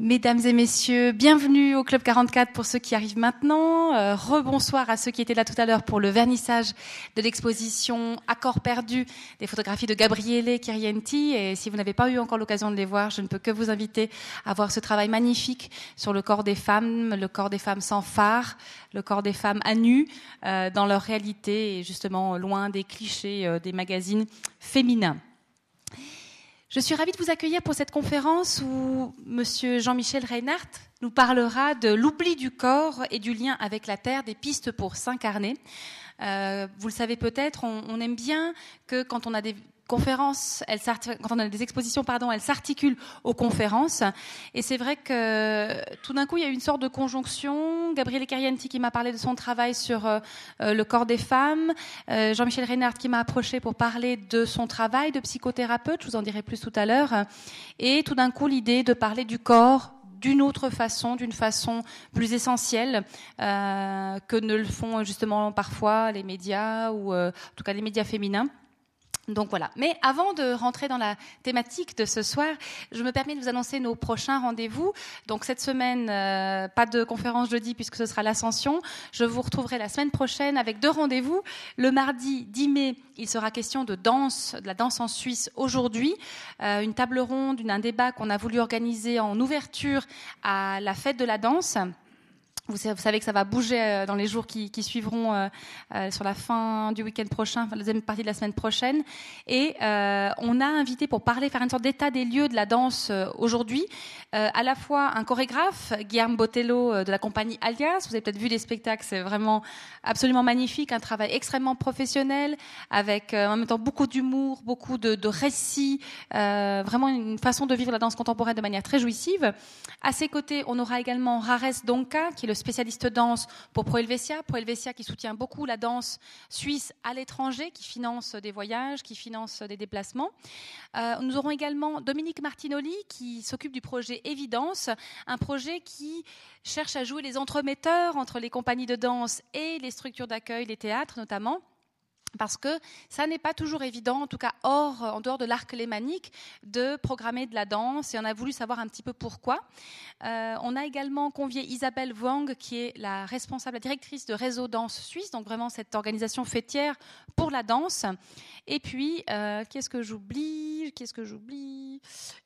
Mesdames et messieurs, bienvenue au Club 44 pour ceux qui arrivent maintenant. Euh, rebonsoir à ceux qui étaient là tout à l'heure pour le vernissage de l'exposition Accords perdus des photographies de Gabriele Kirienti. Et si vous n'avez pas eu encore l'occasion de les voir, je ne peux que vous inviter à voir ce travail magnifique sur le corps des femmes, le corps des femmes sans phare, le corps des femmes à nu, euh, dans leur réalité et justement loin des clichés euh, des magazines féminins. Je suis ravie de vous accueillir pour cette conférence où Monsieur Jean-Michel Reinhardt nous parlera de l'oubli du corps et du lien avec la terre, des pistes pour s'incarner. Euh, vous le savez peut-être, on, aime bien que quand on a des conférences, quand on a des expositions, pardon, elles s'articulent aux conférences. Et c'est vrai que tout d'un coup, il y a eu une sorte de conjonction. Gabriele Carianti qui m'a parlé de son travail sur euh, euh, le corps des femmes, euh, Jean-Michel Reynard qui m'a approché pour parler de son travail de psychothérapeute. Je vous en dirai plus tout à l'heure. Et tout d'un coup, l'idée de parler du corps d'une autre façon, d'une façon plus essentielle que ne le font justement parfois les médias ou en tout cas les médias féminins. Donc voilà. Mais avant de rentrer dans la thématique de ce soir, je me permets de vous annoncer nos prochains rendez-vous. Donc cette semaine, euh, pas de conférence jeudi puisque ce sera l'ascension. Je vous retrouverai la semaine prochaine avec deux rendez-vous. Le mardi 10 mai, il sera question de danse, de la danse en Suisse aujourd'hui. Euh, une table ronde, un débat qu'on a voulu organiser en ouverture à la fête de la danse. Vous savez que ça va bouger euh, dans les jours qui, suivront euh, euh, sur la fin du week-end prochain, la deuxième partie de la semaine prochaine. Et on a invité pour parler, faire une sorte d'état des lieux de la danse aujourd'hui, à la fois un chorégraphe, Guillaume Botello de la compagnie Alias. Vous avez peut-être vu des spectacles, c'est vraiment absolument magnifique, un travail extrêmement professionnel, avec en même temps beaucoup d'humour, beaucoup de, de récits, vraiment une façon de vivre la danse contemporaine de manière très jouissive. À ses côtés, on aura également Rares Donka, qui est le spécialiste danse pour Pro Helvetia. Pro Helvetia qui soutient beaucoup la danse suisse à l'étranger, qui finance des voyages, qui finance des déplacements. Euh, nous aurons également Dominique Martinoli qui s'occupe du projet Évidence, un projet qui cherche à jouer les entremetteurs entre les compagnies de danse et les structures d'accueil, les théâtres notamment parce que ça n'est pas toujours évident, en tout cas hors, en dehors de l'arc lémanique, de programmer de la danse. Et on a voulu savoir un petit peu pourquoi. Euh, on a également convié Isabelle Wang, qui est la responsable, la directrice de Réseau Danse Suisse, donc vraiment cette organisation fêtière pour la danse. Et puis, euh, qu'est-ce que j'oublie Qu'est-ce que j'oublie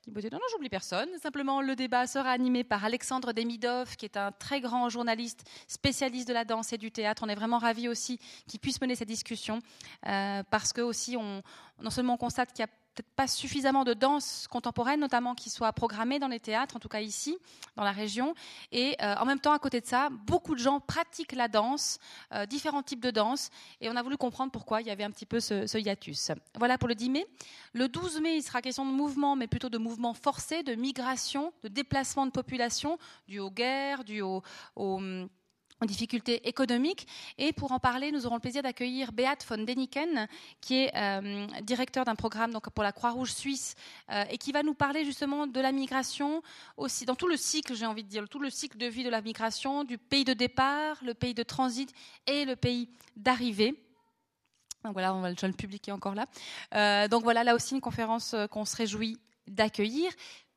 Non, non, j'oublie personne. Simplement, le débat sera animé par Alexandre Demidov, qui est un très grand journaliste spécialiste de la danse et du théâtre. On est vraiment ravis aussi qu'il puisse mener cette discussion. Euh, parce que aussi on, non seulement on constate qu'il n'y a peut-être pas suffisamment de danse contemporaine, notamment qui soit programmée dans les théâtres, en tout cas ici, dans la région. Et euh, en même temps, à côté de ça, beaucoup de gens pratiquent la danse, euh, différents types de danse, et on a voulu comprendre pourquoi il y avait un petit peu ce, hiatus. Voilà pour le 10 mai. Le 12 mai, il sera question de mouvement, mais plutôt de mouvement forcé, de migration, de déplacement de population, dû aux guerres, dû aux, aux en difficultés économiques. Et pour en parler, nous aurons le plaisir d'accueillir Beat von Deniken, qui est euh, directeur d'un programme donc, pour la Croix-Rouge suisse euh, et qui va nous parler justement de la migration aussi, dans tout le cycle, j'ai envie de dire, tout le cycle de vie de la migration, du pays de départ, le pays de transit et le pays d'arrivée. Donc voilà, on va le publier encore là. Euh, donc voilà, là aussi une conférence euh, qu'on se réjouit d'accueillir.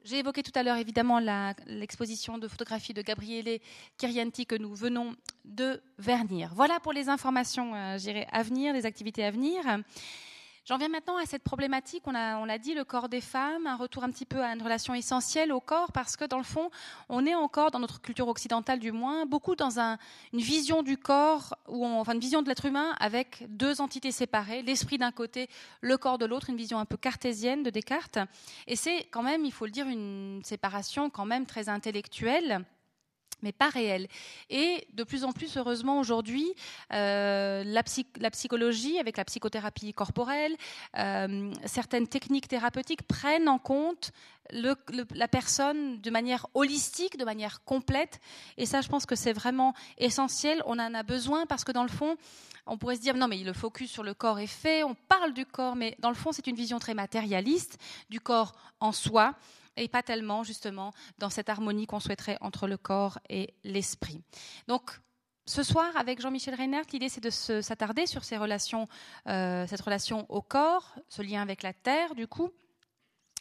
J'ai évoqué tout à l'heure évidemment l'exposition de photographie de Gabriele Kirianti que nous venons de vernir. Voilà pour les informations euh, à venir, les activités à venir. J'en viens maintenant à cette problématique, on l'a on dit, le corps des femmes, un retour un petit peu à une relation essentielle au corps, parce que dans le fond, on est encore, dans notre culture occidentale du moins, beaucoup dans un, une vision du corps, ou enfin une vision de l'être humain avec deux entités séparées, l'esprit d'un côté, le corps de l'autre, une vision un peu cartésienne de Descartes. Et c'est quand même, il faut le dire, une séparation quand même très intellectuelle mais pas réel. Et de plus en plus, heureusement, aujourd'hui, euh, la, psy la, psychologie, avec la psychothérapie corporelle, euh, certaines techniques thérapeutiques prennent en compte la personne de manière holistique, de manière complète. Et ça, je pense que c'est vraiment essentiel. On en a besoin parce que dans le fond, on pourrait se dire non mais le focus sur le corps est fait, on parle du corps, mais dans le fond c'est une vision très matérialiste du corps en soi et pas tellement justement dans cette harmonie qu'on souhaiterait entre le corps et l'esprit. Donc ce soir, avec Jean-Michel Reinert, l'idée c'est de s'attarder sur ces relations, euh, cette relation au corps, ce lien avec la terre, du coup,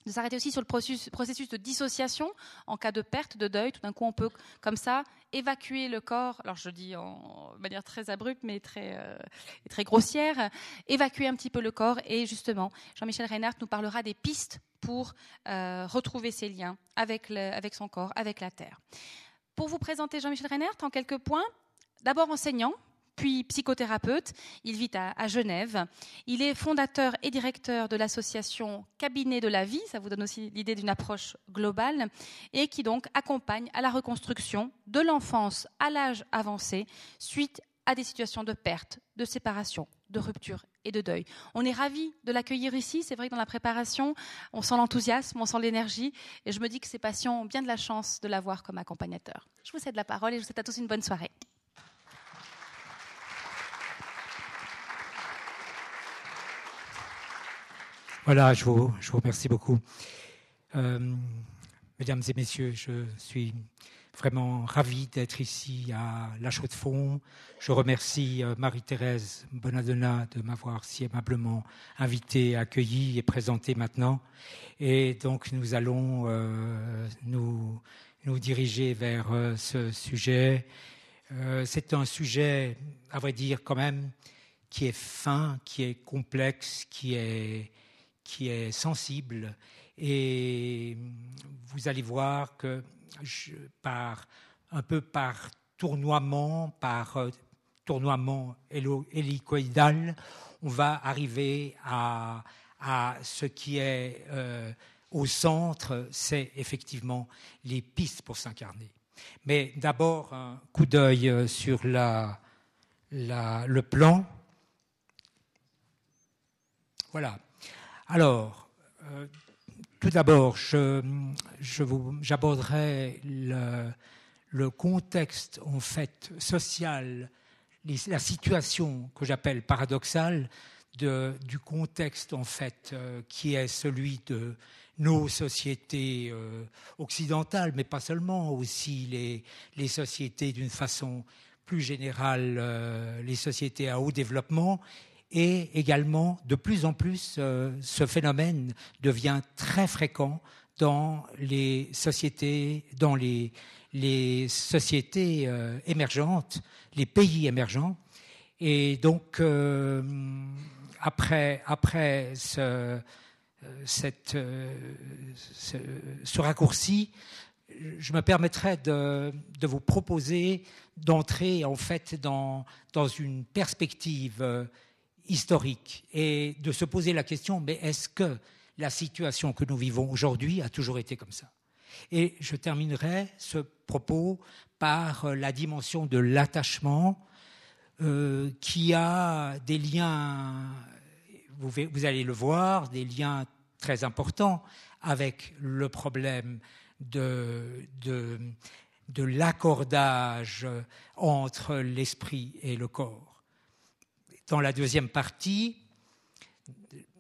de s'arrêter aussi sur le processus, de dissociation en cas de perte, de deuil. Tout d'un coup, on peut, comme ça, évacuer le corps. Alors, je dis en manière très abrupte, mais très, euh, très grossière. Évacuer un petit peu le corps. Et justement, Jean-Michel Reinhardt nous parlera des pistes pour euh, retrouver ses liens avec, avec son corps, avec la terre. Pour vous présenter Jean-Michel Reinhardt, en quelques points, d'abord enseignant, puis psychothérapeute. Il vit à, Genève. Il est fondateur et directeur de l'association Cabinet de la vie, ça vous donne aussi l'idée d'une approche globale, et qui donc accompagne à la reconstruction de l'enfance à l'âge avancé suite à des situations de perte, de séparation, de rupture et de deuil. On est ravis de l'accueillir ici. C'est vrai que dans la préparation, on sent l'enthousiasme, on sent l'énergie. Et je me dis que ces patients ont bien de la chance de l'avoir comme accompagnateur. Je vous cède la parole et je vous souhaite à tous une bonne soirée. Voilà, je vous, je vous remercie beaucoup. Euh, mesdames et messieurs, je suis vraiment ravi d'être ici à La Chaux-de-Fonds. Je remercie euh, Marie-Thérèse Bonadonna de m'avoir si aimablement invité, accueilli et présenté maintenant. Et donc, nous allons euh, nous, nous diriger vers ce sujet. C'est un sujet, à vrai dire, quand même, qui est fin, qui est complexe, qui est qui est sensible et vous allez voir que par un peu par tournoiement, par euh, tournoiement hélicoïdal, on va arriver à, ce qui est euh, au centre, c'est effectivement les pistes pour s'incarner. Mais d'abord, un coup d'œil euh, sur le plan. Voilà. Alors, euh, tout d'abord, j'aborderai le, contexte en fait social, la situation que j'appelle paradoxale du contexte en fait euh, qui est celui de nos sociétés euh, occidentales, mais pas seulement, aussi les, les sociétés d'une façon plus générale, les sociétés à haut développement, et également, de plus en plus, euh, ce phénomène devient très fréquent dans les sociétés, dans les, sociétés euh, émergentes, les pays émergents. Et donc, euh, après, après ce, raccourci, je me permettrai de, de vous proposer d'entrer en fait dans, dans une perspective historique et de se poser la question, mais est-ce que la situation que nous vivons aujourd'hui a toujours été comme ça? Et je terminerai ce propos par euh, la dimension de l'attachement euh, qui a des liens, vous, vous, allez le voir, des liens très importants avec le problème de, de, de l'accordage entre l'esprit et le corps. Dans la deuxième partie,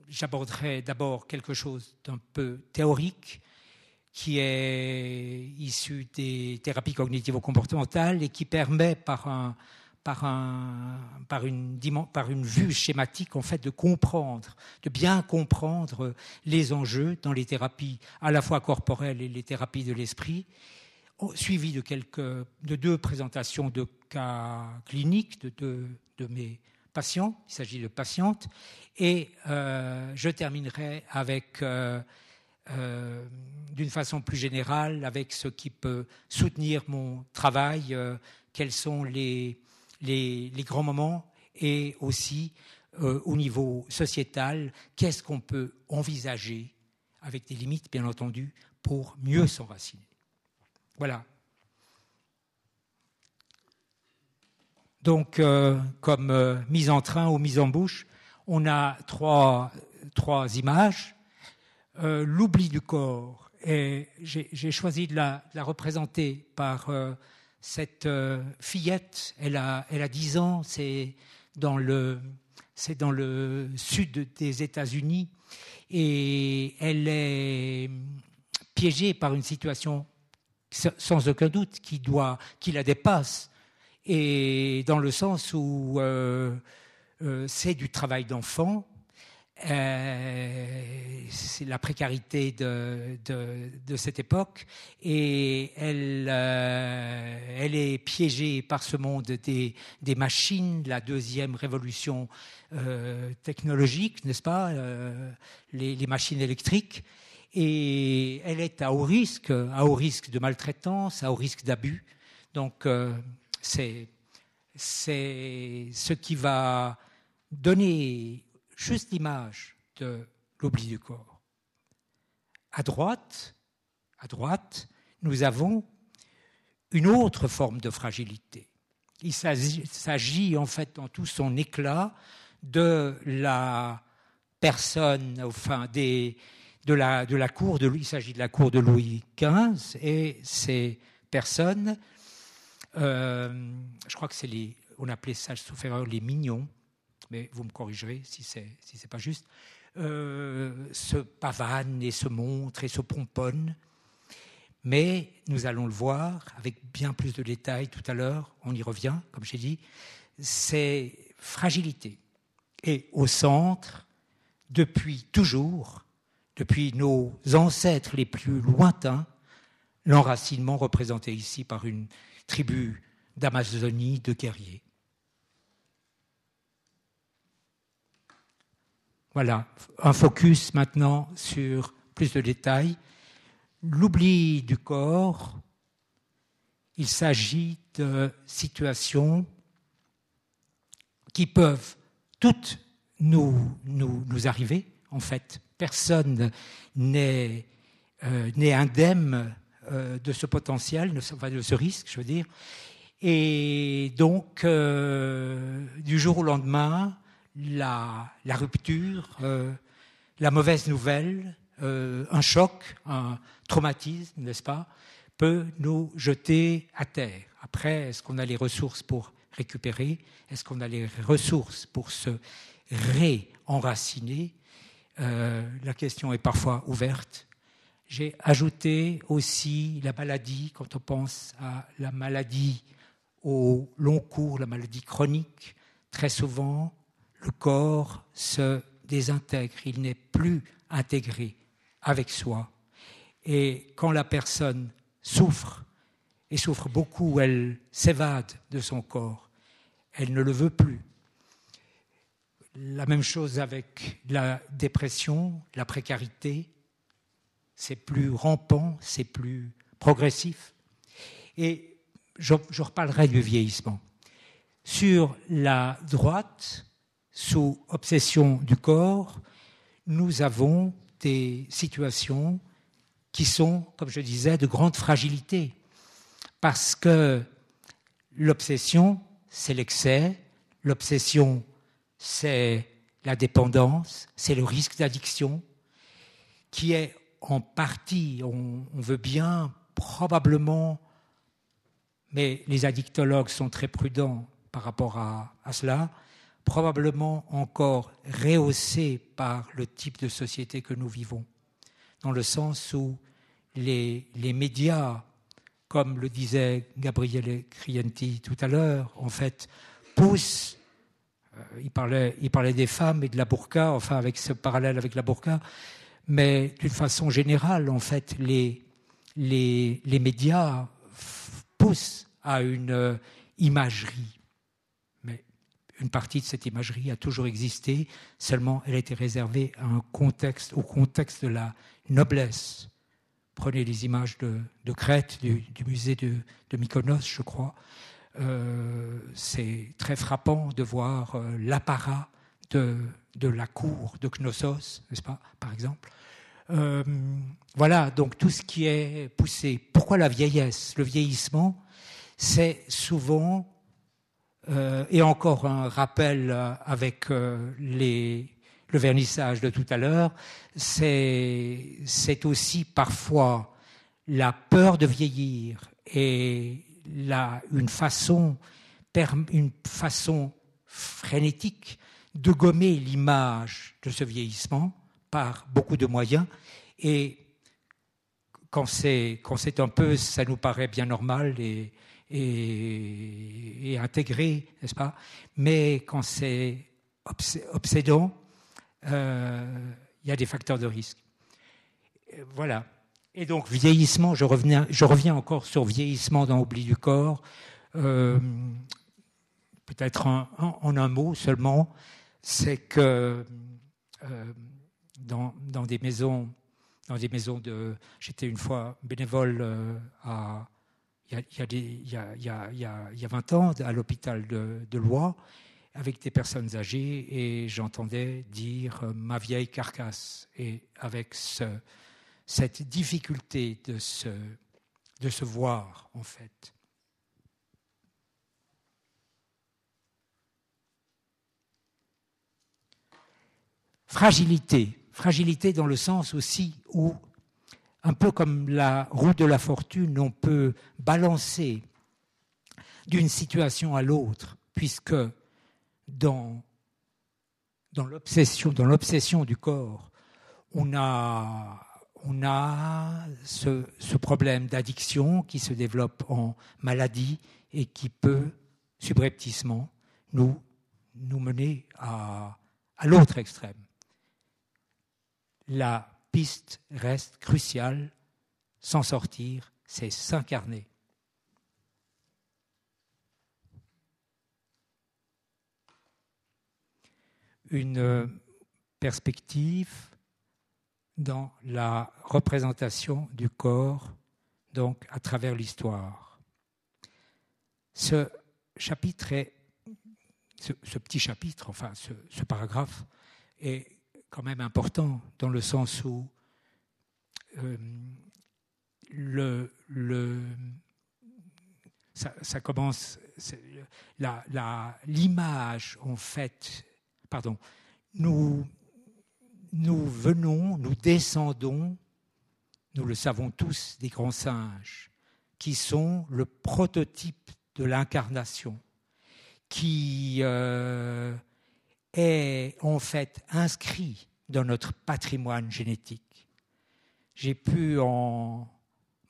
j'aborderai d'abord quelque chose d'un peu théorique qui est issu des thérapies cognitivo-comportementales et qui permet par, un, par, un, par, une, vue schématique en fait de comprendre, de bien comprendre les enjeux dans les thérapies à la fois corporelles et les thérapies de l'esprit, suivi de, quelques, de deux présentations de cas cliniques de de mes patients, il s'agit de patientes, et euh, je terminerai avec, euh, euh, d'une façon plus générale, avec ce qui peut soutenir mon travail, quels sont les, les, grands moments, et aussi au niveau sociétal, qu'est-ce qu'on peut envisager, avec des limites bien entendu, pour mieux s'enraciner. Voilà. Donc, euh, comme euh, mise en train ou mise en bouche, on a trois, trois images. Euh, l'oubli du corps, et j'ai choisi de la, représenter par cette fillette. Elle a, elle a 10 ans, c'est dans le, dans le sud des États-Unis, et elle est piégée par une situation sans aucun doute qui doit, qui la dépasse et dans le sens où euh, euh, c'est du travail d'enfant. euh, c'est la précarité de, cette époque et elle, est piégée par ce monde des, machines, la deuxième révolution technologique, n'est-ce pas, les, les, machines électriques, et elle est à haut risque, à haut risque de maltraitance, à haut risque d'abus. Donc c'est ce qui va donner juste l'image de l'oubli du corps. À droite, à droite, nous avons une autre forme de fragilité. Il s'agit en fait dans tout son éclat de la personne, enfin de, la, cour de de la cour de Louis XV et ces personnes, je crois que c'est les, on appelait ça, sauf erreur, les mignons, mais vous me corrigerez si c'est si c'est pas juste, euh, se pavanent et se montrent et se pomponnent. Mais nous allons le voir avec bien plus de détails tout à l'heure, on y revient, comme j'ai dit, c'est fragilité. Et au centre, depuis toujours, depuis nos ancêtres les plus lointains, l'enracinement représenté ici par une tribu d'Amazonie de guerriers. Voilà, un focus maintenant sur plus de détails. L'oubli du corps, il s'agit de situations qui peuvent toutes nous, nous, arriver. En fait, personne n'est euh, indemne de ce potentiel, de ce, risque, je veux dire. Et donc, euh, du jour au lendemain, la, rupture, euh, la mauvaise nouvelle, euh, un choc, un traumatisme, n'est-ce pas, peut nous jeter à terre. Après, est-ce qu'on a les ressources pour récupérer? Est-ce qu'on a les ressources pour se réenraciner? Euh, La question est parfois ouverte. J'ai ajouté aussi la maladie, quand on pense à la maladie au long cours, la maladie chronique, très souvent, le corps se désintègre, il n'est plus intégré avec soi. Et quand la personne souffre, et souffre beaucoup, elle s'évade de son corps, elle ne le veut plus. La même chose avec la dépression, la précarité, c'est plus rampant, c'est plus progressif. Et je, reparlerai du vieillissement. Sur la droite, sous obsession du corps, nous avons des situations qui sont, comme je disais, de grande fragilité. Parce que l'obsession, c'est l'excès, l'obsession, c'est la dépendance, c'est le risque d'addiction, qui est en partie, on, veut bien, probablement, mais les addictologues sont très prudents par rapport à cela, probablement encore rehaussé par le type de société que nous vivons, dans le sens où les, médias, comme le disait Gabriele Crienti tout à l'heure, en fait, poussent, euh, il parlait des femmes et de la burqa, enfin avec ce parallèle avec la burqa, mais d'une façon générale, en fait, les, les, les médias poussent à une euh, imagerie une partie de cette imagerie a toujours existé, seulement elle a été réservée au contexte de la noblesse. Prenez les images de, Crète, du, musée de, Mykonos, je crois. Euh, c'est très frappant de voir euh, l'apparat de, de, la cour de Knossos, n'est-ce pas, par exemple. Euh, voilà, donc tout ce qui est poussé. Pourquoi la vieillesse Le vieillissement, c'est souvent euh, et encore un rappel euh, avec le vernissage de tout à l'heure, c'est aussi parfois la peur de vieillir et la, une façon frénétique de gommer l'image de ce vieillissement par beaucoup de moyens. Et quand c'est un peu, ça nous paraît bien normal et, intégré, n'est-ce pas? Mais quand c'est obsédant, euh, il y a des facteurs de risque. Voilà. Et donc, vieillissement, je, reviens, encore sur vieillissement dans Oubli du corps. Euh, peut-être en, un mot seulement, c'est que euh, dans, des maisons, dans des maisons de. J'étais une fois bénévole euh. Il y, a, il, y a, il, y a, il y a 20 ans à l'hôpital de, de Loire avec des personnes âgées et j'entendais dire ma vieille carcasse. Et avec ce, cette difficulté de se voir, en fait. Fragilité, fragilité dans le sens aussi où, un peu comme la roue de la fortune, on peut balancer d'une situation à l'autre, puisque dans, dans l'obsession du corps, on a on a ce, problème d'addiction qui se développe en maladie et qui peut subrepticement nous, nous mener à, à l'autre extrême. La piste reste cruciale. S'en sortir, c'est s'incarner. Une perspective dans la représentation du corps, donc à travers l'histoire. Ce chapitre ce, petit chapitre, enfin ce, paragraphe, est quand même important dans le sens où euh, le, le, ça, ça commence, l'image en fait, pardon, nous nous venons, nous descendons, nous le savons tous, des grands singes, qui sont le prototype de l'incarnation, qui euh, est en fait inscrit dans notre patrimoine génétique. J'ai pu m'en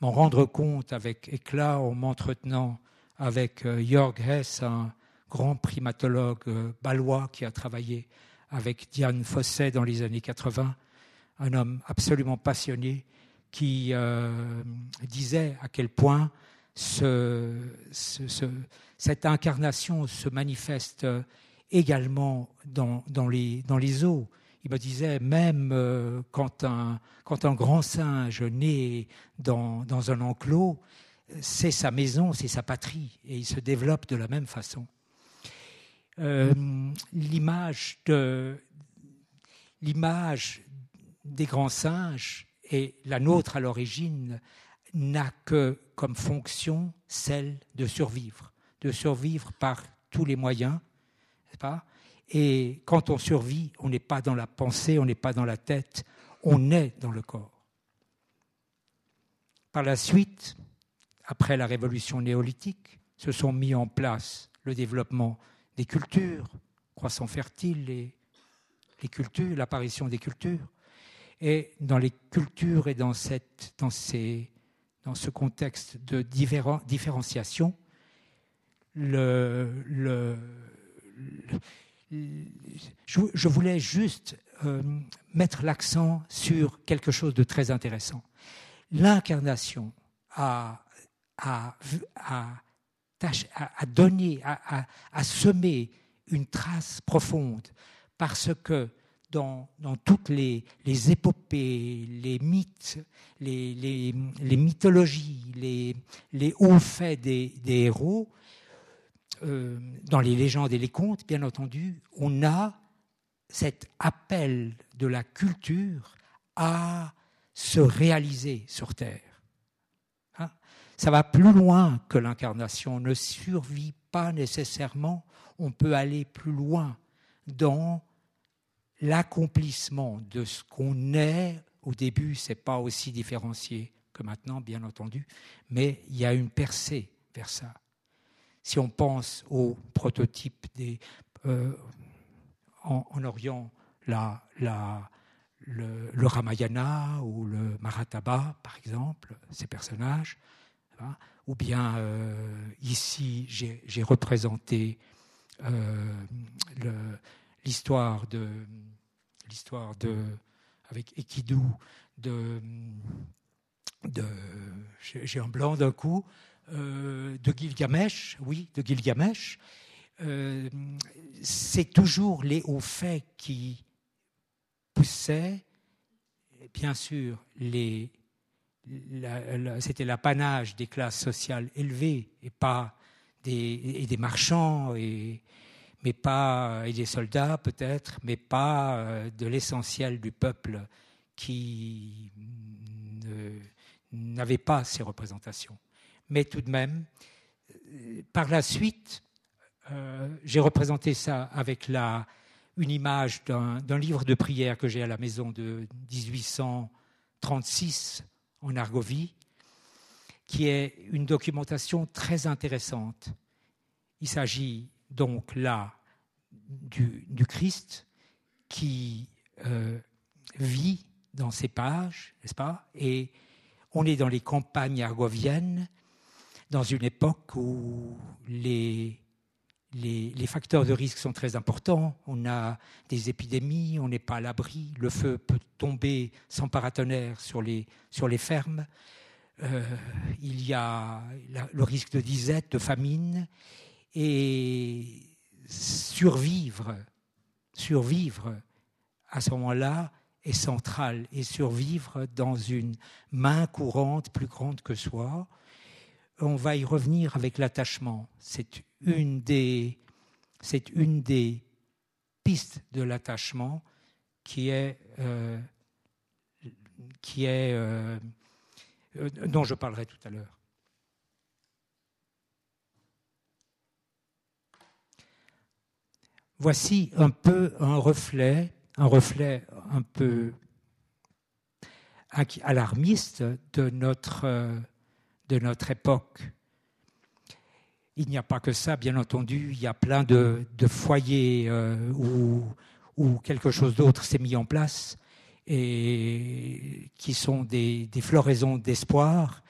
rendre compte avec éclat en m'entretenant avec euh, Jörg Hess, un grand primatologue euh, balois qui a travaillé avec Diane Fosset dans les années 80, un homme absolument passionné qui euh, disait à quel point ce, cette incarnation se manifeste également dans, les, eaux. Il me disait, même euh, quand, un, grand singe naît dans, un enclos, c'est sa maison, c'est sa patrie, et il se développe de la même façon. Euh, l'image des grands singes et la nôtre à l'origine n'a que comme fonction celle de survivre, de survivre par tous les moyens, pas? Et quand on survit, on n'est pas dans la pensée, on n'est pas dans la tête, on est dans le corps. Par la suite, après la révolution néolithique, se sont mis en place le développement des cultures, croissant fertile, les, cultures, l'apparition des cultures. Et dans les cultures et dans, cette, dans, ces, dans ce contexte de différenciation, le, le, je, voulais juste euh, mettre l'accent sur quelque chose de très intéressant. L'incarnation a, a, a semer une trace profonde, parce que dans, toutes les, épopées, les mythes, les, mythologies, les, hauts faits des, héros, euh, dans les légendes et les contes, bien entendu, on a cet appel de la culture à se réaliser sur Terre ça va plus loin que l'incarnation, ne survit pas nécessairement, on peut aller plus loin dans l'accomplissement de ce qu'on est. Au début, ce n'est pas aussi différencié que maintenant, bien entendu, mais il y a une percée vers ça. Si on pense au prototype des, euh, en, Orient, le, Ramayana ou le Marataba, par exemple, ces personnages, ou bien euh, ici, j'ai représenté euh, l'histoire de de avec Ekidu de, de j'ai un blanc d'un coup, euh, de Gilgamesh, oui, de Gilgamesh. Euh, c'est toujours les hauts faits qui poussaient, bien sûr, les, c'était l'apanage des classes sociales élevées et pas des, marchands et des soldats peut-être, mais pas euh, de l'essentiel du peuple qui n'avait pas ces représentations. Mais tout de même, euh, par la suite, euh, j'ai représenté ça avec la, une image d'un livre de prière que j'ai à la maison de 1836 en Argovie, qui est une documentation très intéressante. Il s'agit donc là du, Christ qui euh, vit dans ces pages, n'est-ce pas? Et on est dans les campagnes argoviennes, dans une époque où les, les, facteurs de risque sont très importants. On a des épidémies, on n'est pas à l'abri, le feu peut tomber sans paratonnerre sur les, sur les fermes. Euh, il y a le risque de disette, de famine, et survivre, survivre à ce moment-là est central, et survivre dans une main courante plus grande que soi. On va y revenir avec l'attachement. C'est une des, pistes de l'attachement qui est, euh, qui est euh, euh, dont je parlerai tout à l'heure. Voici un peu un reflet, un reflet un peu alarmiste de notre, de notre époque. Il n'y a pas que ça, bien entendu, il y a plein de, foyers euh, où, quelque chose d'autre s'est mis en place et qui sont des, floraisons d'espoir,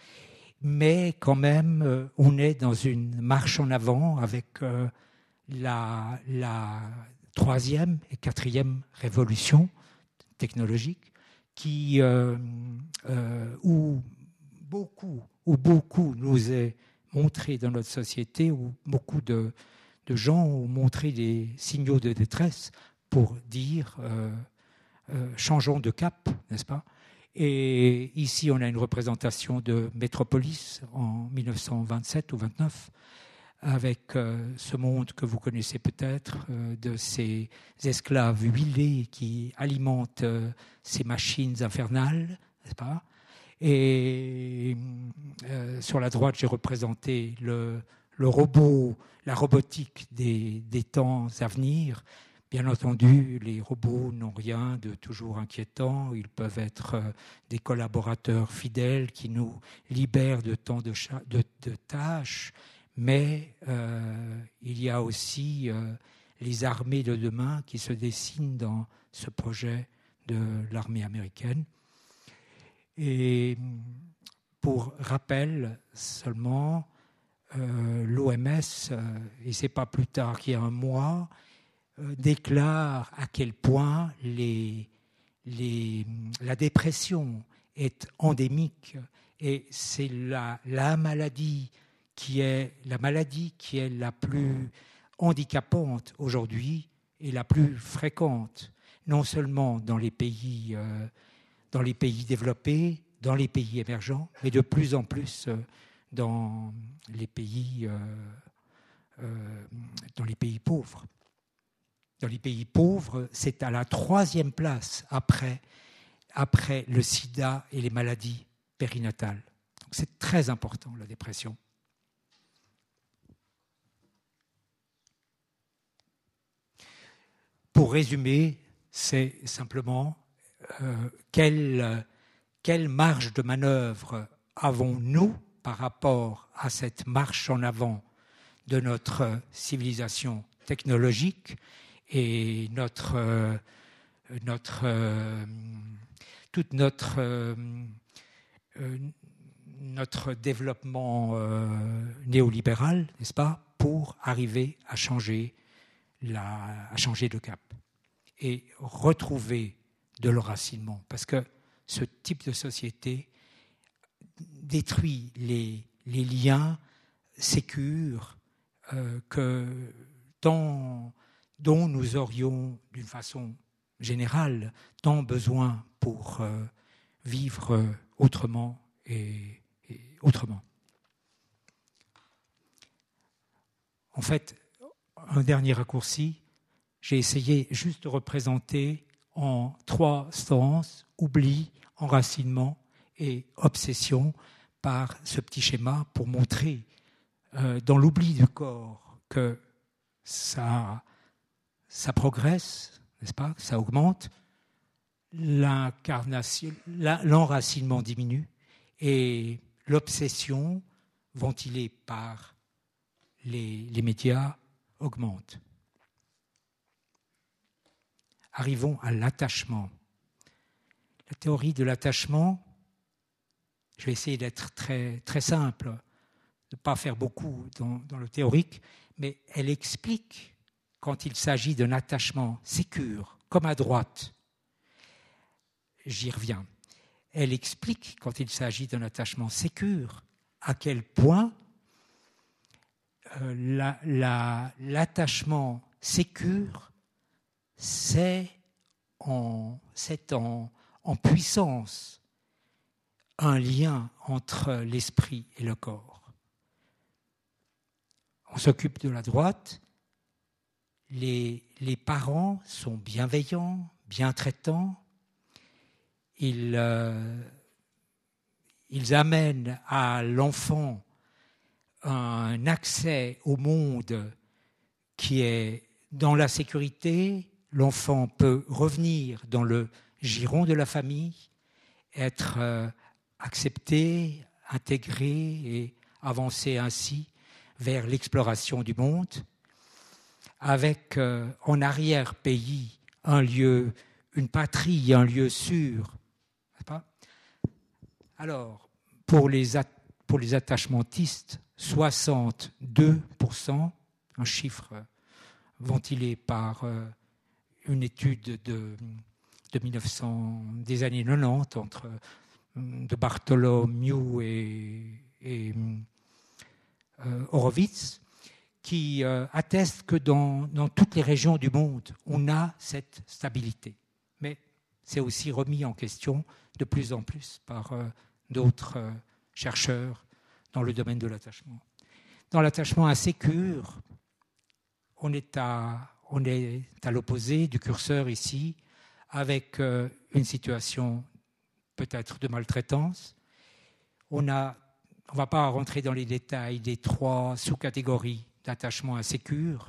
mais quand même, euh, on est dans une marche en avant avec euh, la, la troisième et quatrième révolution technologique, qui, euh, où beaucoup, où beaucoup nous est montré dans notre société, où beaucoup de, gens ont montré des signaux de détresse pour dire euh, changeons de cap, n'est-ce pas? Et ici, on a une représentation de Métropolis en 1927 ou 29 avec euh, ce monde que vous connaissez peut-être, euh, de ces esclaves huilés qui alimentent ces machines infernales, n'est-ce pas? Et sur la droite, j'ai représenté le, robot, la robotique des, des temps à venir, Bien entendu, les robots n'ont rien de toujours inquiétant. Ils peuvent être euh, des collaborateurs fidèles qui nous libèrent de tant de, tâches, mais euh, il y a aussi euh, les armées de demain qui se dessinent dans ce projet de l'armée américaine. Et pour rappel seulement, l'OMS, et c'est pas plus tard qu'il y a un mois, euh, déclare à quel point la dépression est endémique. Et c'est la, la, maladie qui est la maladie qui est la plus handicapante aujourd'hui et la plus fréquente, non seulement dans les pays, euh, dans les pays développés, dans les pays émergents, mais de plus en plus euh, dans les pays, dans les pays pauvres dans les pays pauvres, c'est à la troisième place après, après le sida et les maladies périnatales. C'est très important, la dépression. Pour résumer, c'est simplement euh, quelle, marge de manœuvre avons-nous par rapport à cette marche en avant de notre civilisation technologique et notre, euh, notre, euh, notre, euh, notre développement néolibéral, n'est-ce pas, pour arriver à changer, la, à changer de cap. et retrouver de l'enracinement. Parce que ce type de société détruit les, liens sécures euh, que, dont, nous aurions, d'une façon générale, tant besoin pour euh, vivre autrement et autrement. En fait, un dernier raccourci, j'ai essayé juste de représenter en trois sens, oubli, enracinement et obsession, par ce petit schéma pour montrer euh, dans l'oubli du corps que ça, ça progresse, n'est-ce pas, ça augmente, l'enracinement diminue et l'obsession ventilée par les, les médias augmente. Arrivons à l'attachement. La théorie de l'attachement, je vais essayer d'être très, très simple, de ne pas faire beaucoup dans, le théorique, mais elle explique quand il s'agit d'un attachement sécure, comme à droite. J'y reviens. Elle explique quand il s'agit d'un attachement sécure à quel point euh, l'attachement sécure, c'est en, en, en puissance un lien entre l'esprit et le corps. On s'occupe de la droite, les, parents sont bienveillants, bien traitants, euh, ils amènent à l'enfant un accès au monde qui est dans la sécurité, l'enfant peut revenir dans le giron de la famille, être euh, accepté, intégré et avancer ainsi vers l'exploration du monde, avec euh, en arrière-pays un lieu, une patrie, un lieu sûr. Alors, pour les, attachmentistes, 62%, un chiffre ventilé par euh, une étude de, de 1900, des années 90 entre de Bartholomew et, euh, Horowitz, qui euh, atteste que dans, toutes les régions du monde, on a cette stabilité. Mais c'est aussi remis en question de plus en plus par d'autres chercheurs dans le domaine de l'attachement. Dans l'attachement insécure, on est à, on est à l'opposé du curseur ici, avec euh, une situation peut-être de maltraitance. On on va pas rentrer dans les détails des trois sous-catégories d'attachement insécure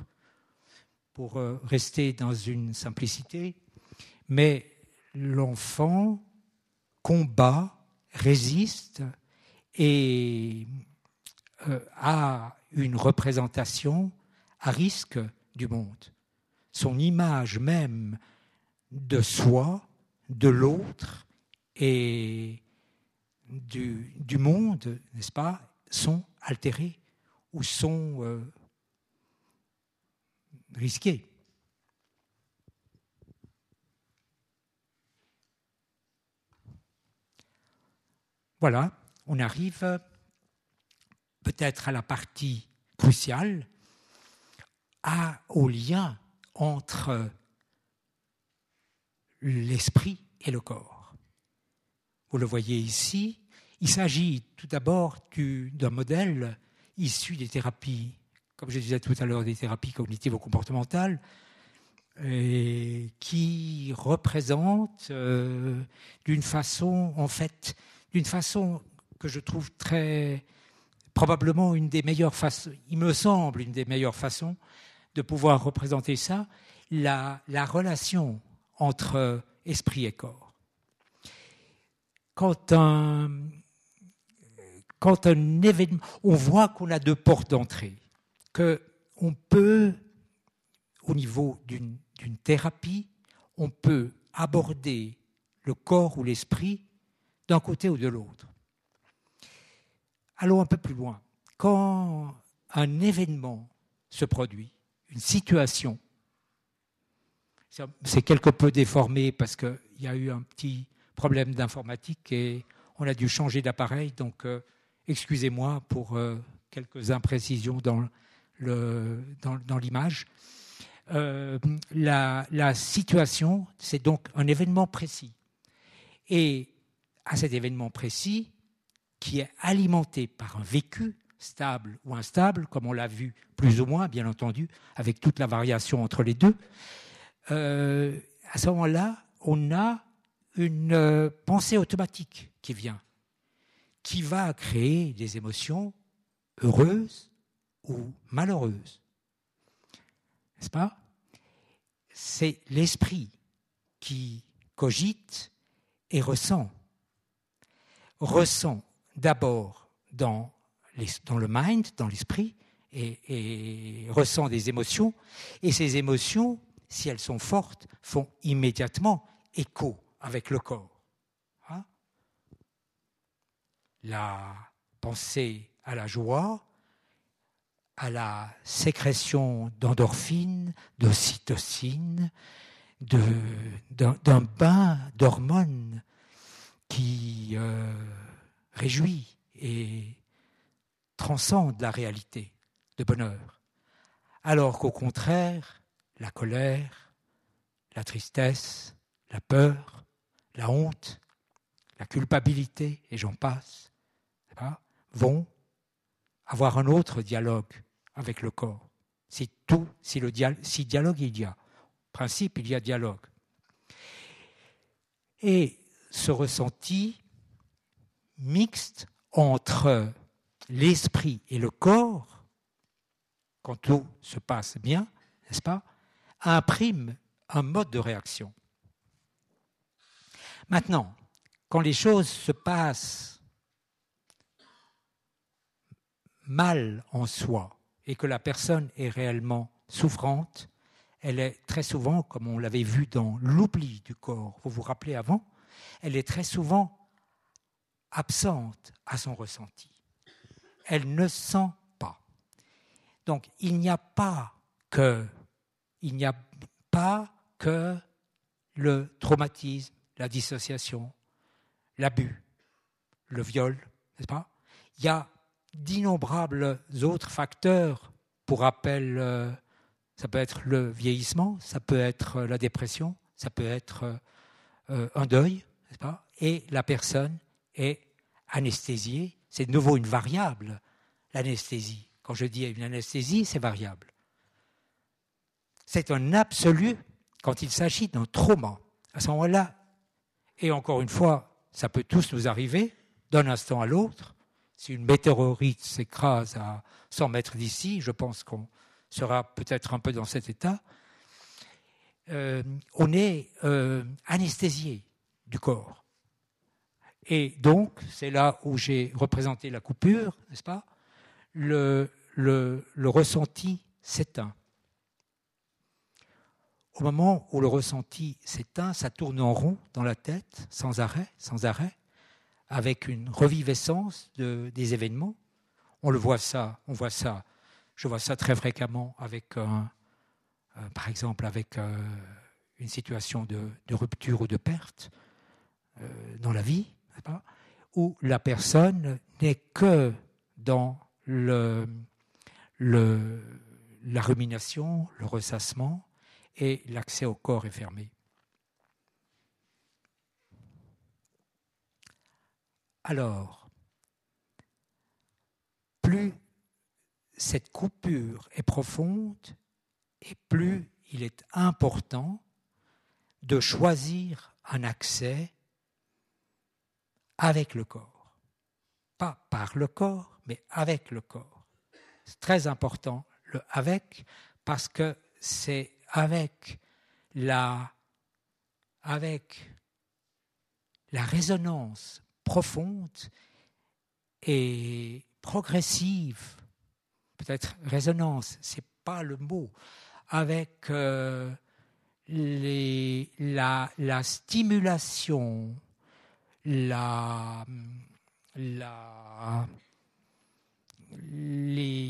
pour euh, rester dans une simplicité, mais l'enfant combat, résiste et euh, a une représentation à risque du monde. Son image même de soi, de l'autre et du, monde, n'est-ce pas, sont altérées ou sont euh, risquées. Voilà, on arrive peut-être à la partie cruciale, à, au lien entre l'esprit et le corps. Vous le voyez ici, il s'agit tout d'abord d'un modèle issu des thérapies, comme je disais tout à l'heure, des thérapies cognitivo-comportementales, qui représente euh, d'une façon, en fait, d'une façon que je trouve très probablement une des meilleures façons, il me semble une des meilleures façons de pouvoir représenter ça, la, la relation entre esprit et corps. Quand un, quand un événement, on voit qu'on a deux portes d'entrée, qu'on peut, au niveau d'une thérapie, on peut aborder le corps ou l'esprit d'un côté ou de l'autre. Allons un peu plus loin. Quand un événement se produit, une situation, C'est quelque peu déformé parce qu'il y a eu un petit problème d'informatique et on a dû changer d'appareil. Donc, euh, excusez-moi pour euh, quelques imprécisions dans l'image. Euh, la, la, situation, c'est donc un événement précis. Et à cet événement précis, qui est alimenté par un vécu stable ou instable, comme on l'a vu plus ou moins, bien entendu, avec toute la variation entre les deux, euh, à ce moment-là, on a une euh, pensée automatique qui vient, qui va créer des émotions heureuses ou malheureuses. N'est-ce pas? C'est l'esprit qui cogite et ressent. Ressent d'abord dans, dans, le mind, dans l'esprit, et, ressent des émotions, et ces émotions, si elles sont fortes, font immédiatement écho avec le corps. Hein? La pensée à la joie, à la sécrétion d'endorphines, d'ocytocine, d'un bain d'hormones qui euh, réjouit et transcende la réalité de bonheur. Alors qu'au contraire, la colère, la tristesse, la peur, la honte, la culpabilité, et j'en passe, vont avoir un autre dialogue avec le corps. C'est tout, si, le si dialogue il y a. principe, il y a dialogue. Et ce ressenti mixte entre l'esprit et le corps, quand tout se passe bien, n'est-ce pas, imprime un mode de réaction. Maintenant, quand les choses se passent mal en soi et que la personne est réellement souffrante, elle est très souvent, comme on l'avait vu dans l'oubli du corps, vous vous rappelez avant, elle est très souvent absente à son ressenti. Elle ne sent pas. Donc il n'y a pas que le traumatisme, la dissociation, l'abus, le viol, n'est-ce pas? Il y a d'innombrables autres facteurs. Pour rappel, euh, ça peut être le vieillissement, ça peut être la dépression, ça peut être euh, un deuil, n'est-ce pas? Et la personne est anesthésiée. C'est de nouveau une variable, l'anesthésie. Quand je dis une anesthésie, c'est variable. C'est un absolu quand il s'agit d'un trauma. À ce moment-là, et encore une fois, ça peut tous nous arriver d'un instant à l'autre. Si une météorite s'écrase à 100 mètres d'ici, je pense qu'on sera peut-être un peu dans cet état. Euh, on est euh, anesthésié du corps. Et donc, c'est là où j'ai représenté la coupure, n'est-ce pas? Le, ressenti s'éteint. Au moment où le ressenti s'éteint, ça tourne en rond dans la tête, sans arrêt, sans arrêt, avec une reviviscence de, des événements. On le voit ça, on voit ça. Je vois ça très fréquemment avec, par exemple, avec euh, une situation de, rupture ou de perte euh, dans la vie, où la personne n'est que dans la rumination, le ressassement, et l'accès au corps est fermé. Alors, plus cette coupure est profonde et plus il est important de choisir un accès avec le corps. Pas par le corps, mais avec le corps. C'est très important, le avec, parce que c'est avec la, avec la résonance profonde et progressive, peut-être résonance, c'est pas le mot, avec euh, les, la, la, stimulation la,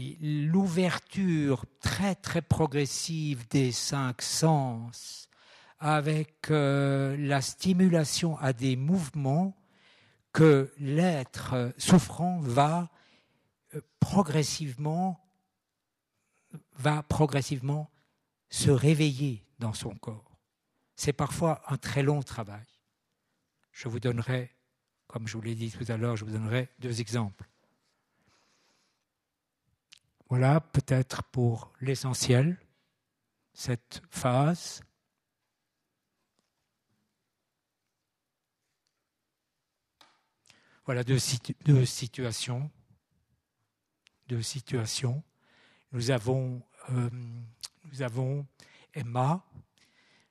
l'ouverture très très progressive des cinq sens avec euh, la stimulation à des mouvements que l'être souffrant va euh, progressivement va progressivement se réveiller dans son corps. C'est parfois un très long travail. Je vous donnerai, comme je vous l'ai dit tout à l'heure, je vous donnerai deux exemples. Voilà peut-être pour l'essentiel, cette phase. Voilà deux, situations. Deux situations. Nous avons, euh, nous avons Emma.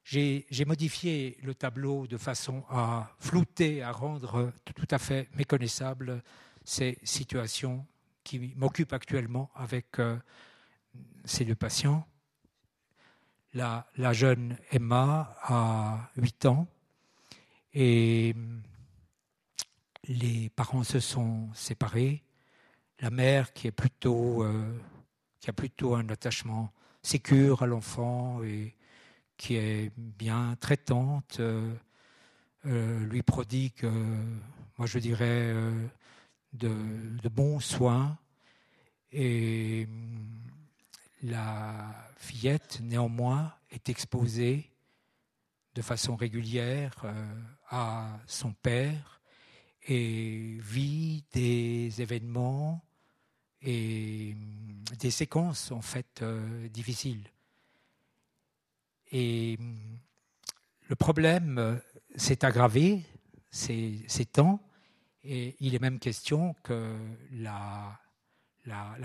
J'ai modifié le tableau de façon à flouter, à rendre tout à fait méconnaissables ces situations qui m'occupent actuellement avec euh, ces deux patients. La, jeune Emma a 8 ans et les parents se sont séparés. La mère, euh, qui a plutôt un attachement sécure à l'enfant et qui est bien traitante, euh, euh, lui prodigue, moi je dirais, de, bons soins. Et la fillette, néanmoins, est exposée de façon régulière à son père et vit des événements et des séquences en fait euh, difficiles. Et le problème euh, s'est aggravé ces, temps. Et il est même question que la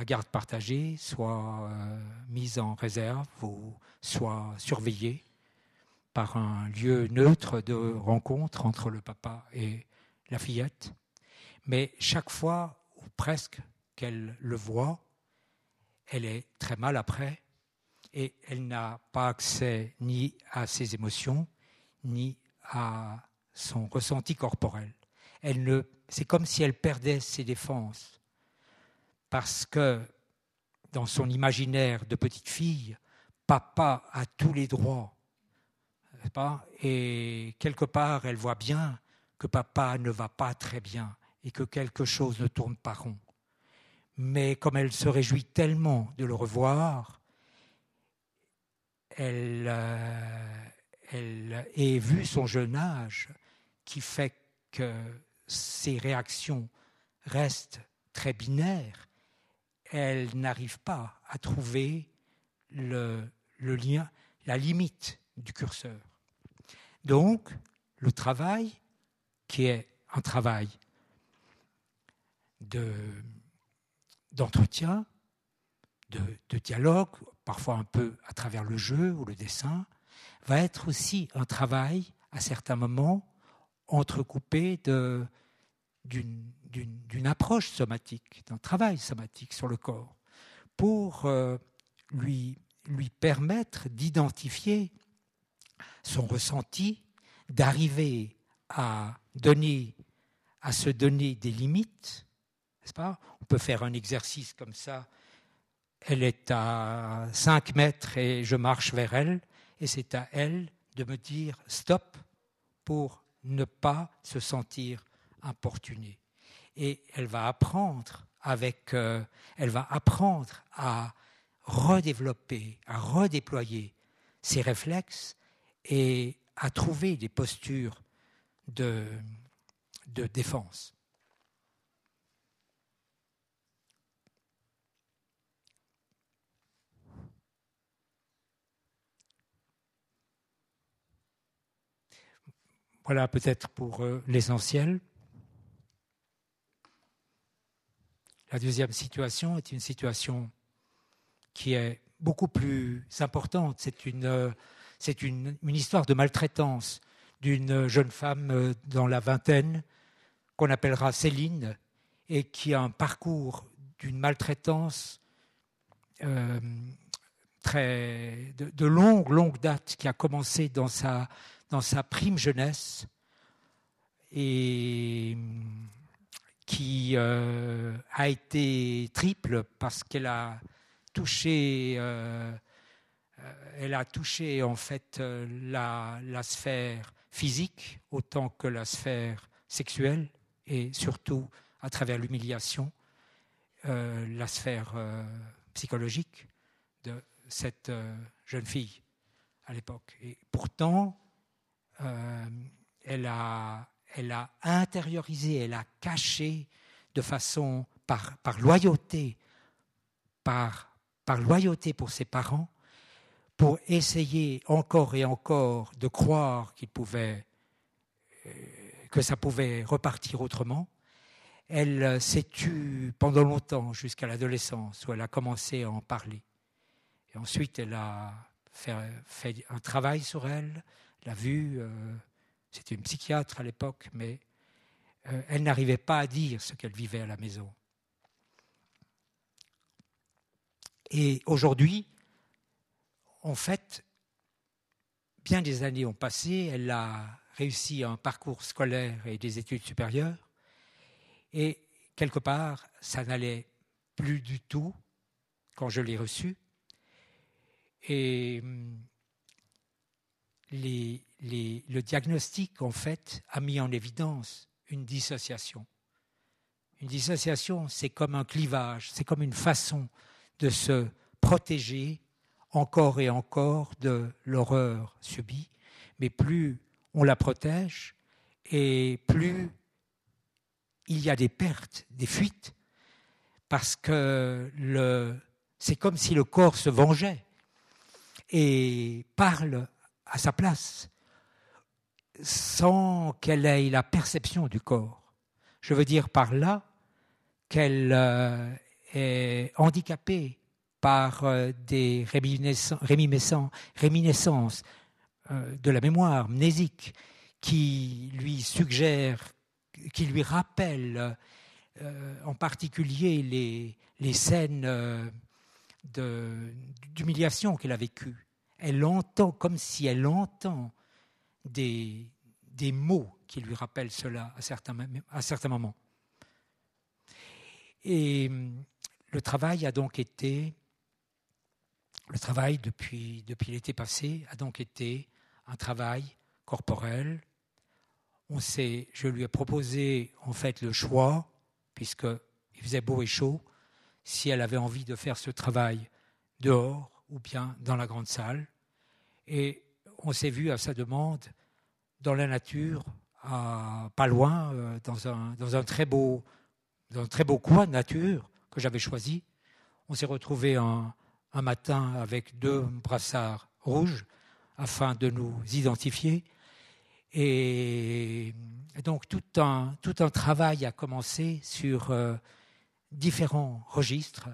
garde partagée soit euh, mise en réserve ou soit surveillée par un lieu neutre de rencontre entre le papa et la fillette, mais chaque fois, ou presque, qu'elle le voit, elle est très mal après et elle n'a pas accès ni à ses émotions, ni à son ressenti corporel. Elle ne, c'est comme si elle perdait ses défenses, parce que dans son imaginaire de petite fille, papa a tous les droits, pas? Et quelque part elle voit bien que papa ne va pas très bien et que quelque chose ne tourne pas rond. Mais comme elle se réjouit tellement de le revoir, elle, euh, vu son jeune âge, qui fait que ses réactions restent très binaires, elle n'arrive pas à trouver le, lien, la limite du curseur. Donc, le travail qui est un travail d'entretien, de, de, dialogue, parfois un peu à travers le jeu ou le dessin, va être aussi un travail, à certains moments, entrecoupé d'une approche somatique, d'un travail somatique sur le corps, pour euh, lui, lui permettre d'identifier son ressenti, d'arriver à donner, à se donner des limites, n'est-ce pas? On peut faire un exercice comme ça. Elle est à 5 mètres et je marche vers elle, et c'est à elle de me dire stop pour ne pas se sentir importunée. Et elle va apprendre avec, euh, elle va apprendre à redévelopper, à redéployer ses réflexes et à trouver des postures de, de défense. Voilà peut-être pour euh, l'essentiel. La deuxième situation est une situation qui est beaucoup plus importante. C'est une, euh, histoire de maltraitance d'une jeune femme euh, dans la vingtaine qu'on appellera Céline et qui a un parcours d'une maltraitance de, de, longue longue date qui a commencé dans sa dans sa prime jeunesse et qui euh, a été triple parce qu'elle a touché elle a touché en fait la, la, sphère physique autant que la sphère sexuelle et surtout à travers l'humiliation, la sphère psychologique de cette jeune fille à l'époque. Et pourtant, elle a, elle a intériorisé, elle a caché de façon par, loyauté, par, loyauté pour ses parents, pour essayer encore et encore de croire qu'il pouvait, euh, que ça pouvait repartir autrement. Elle s'est tue pendant longtemps jusqu'à l'adolescence où elle a commencé à en parler. Et ensuite, elle a fait un travail sur elle, l'a vue. Euh, c'était une psychiatre à l'époque, mais euh, elle n'arrivait pas à dire ce qu'elle vivait à la maison. Et aujourd'hui, en fait, bien des années ont passé, elle a réussi un parcours scolaire et des études supérieures, et quelque part, ça n'allait plus du tout quand je l'ai reçue. Et le diagnostic, en fait, a mis en évidence une dissociation. Une dissociation, c'est comme un clivage, c'est comme une façon de se protéger encore et encore de l'horreur subie. Mais plus on la protège et plus il y a des pertes, des fuites, parce que c'est comme si le corps se vengeait et parle à sa place sans qu'elle ait la perception du corps. Je veux dire par là qu'elle euh, est handicapée par euh, des réminiscences, euh, de la mémoire mnésique qui lui suggèrent, qui lui rappellent en particulier les, les scènes d'humiliation qu'elle a vécues elle entend comme si elle entend des, mots qui lui rappellent cela à certains, à moments. Et le travail a donc été, le travail depuis, depuis l'été passé a donc été un travail corporel. On sait, je lui ai proposé en fait le choix, puisqu'il faisait beau et chaud, si elle avait envie de faire ce travail dehors ou bien dans la grande salle. Et on s'est vu à sa demande dans la nature, pas loin, euh, dans un, très beau, dans un très beau coin de nature que j'avais choisi. On s'est retrouvé un, matin avec deux brassards rouges afin de nous identifier. Et, donc tout un, tout un travail a commencé sur euh, différents registres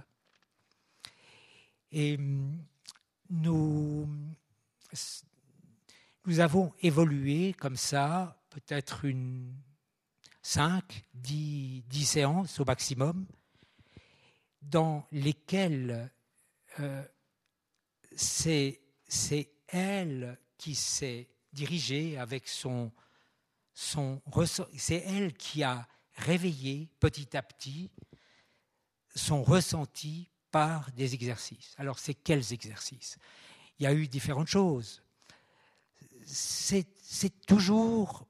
et mm, nous, nous avons évolué comme ça, peut-être une 5, 10, 10, séances au maximum, dans lesquelles euh, c'est elle qui s'est dirigée avec son, son c'est elle qui a réveillé petit à petit son ressenti par des exercices. Alors, c'est quels exercices? Il y a eu différentes choses. C'est toujours,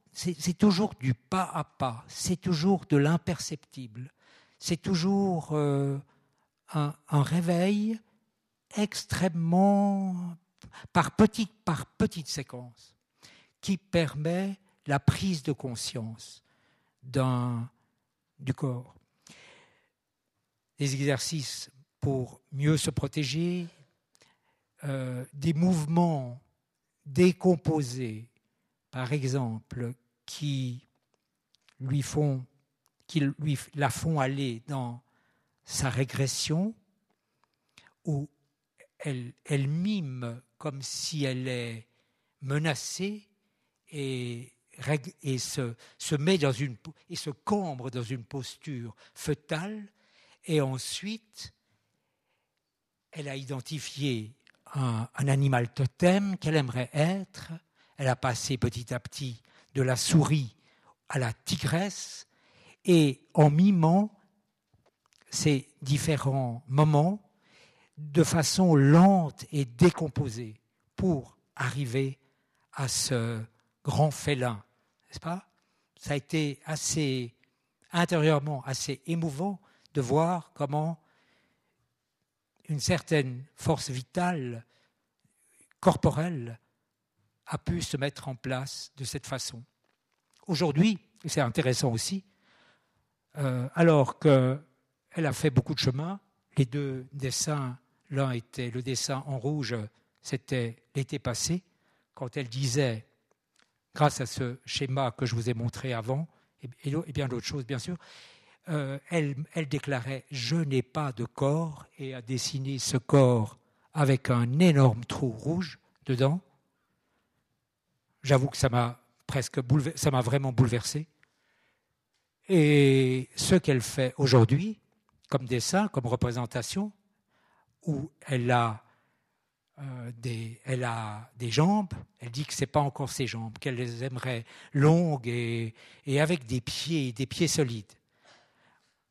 du pas à pas, c'est toujours de l'imperceptible, c'est toujours euh, un, réveil extrêmement par petites par petite séquences qui permet la prise de conscience du corps. Les exercices pour mieux se protéger, euh, des mouvements décomposés, par exemple, qui lui font, qui lui la font aller dans sa régression, où elle, mime comme si elle est menacée et, et se, se met dans une et se cambre dans une posture fœtale, et ensuite elle a identifié un, animal totem qu'elle aimerait être. Elle a passé petit à petit de la souris à la tigresse et en mimant ces différents moments, de façon lente et décomposée pour arriver à ce grand félin, n'est-ce pas? Ça a été assez intérieurement assez émouvant de voir comment une certaine force vitale corporelle a pu se mettre en place de cette façon. Aujourd'hui, et c'est intéressant aussi, euh, alors qu'elle a fait beaucoup de chemin, les deux dessins, l'un était le dessin en rouge, c'était l'été passé, quand elle disait, grâce à ce schéma que je vous ai montré avant, et, bien d'autres choses, bien sûr, euh, elle, déclarait Je n'ai pas de corps et a dessiné ce corps avec un énorme trou rouge dedans. J'avoue que ça m'a presque ça m'a vraiment bouleversé. Et ce qu'elle fait aujourd'hui, comme dessin, comme représentation, où elle a, euh, des, jambes, elle dit que ce n'est pas encore ses jambes, qu'elle les aimerait longues et, et, avec des pieds, des pieds solides.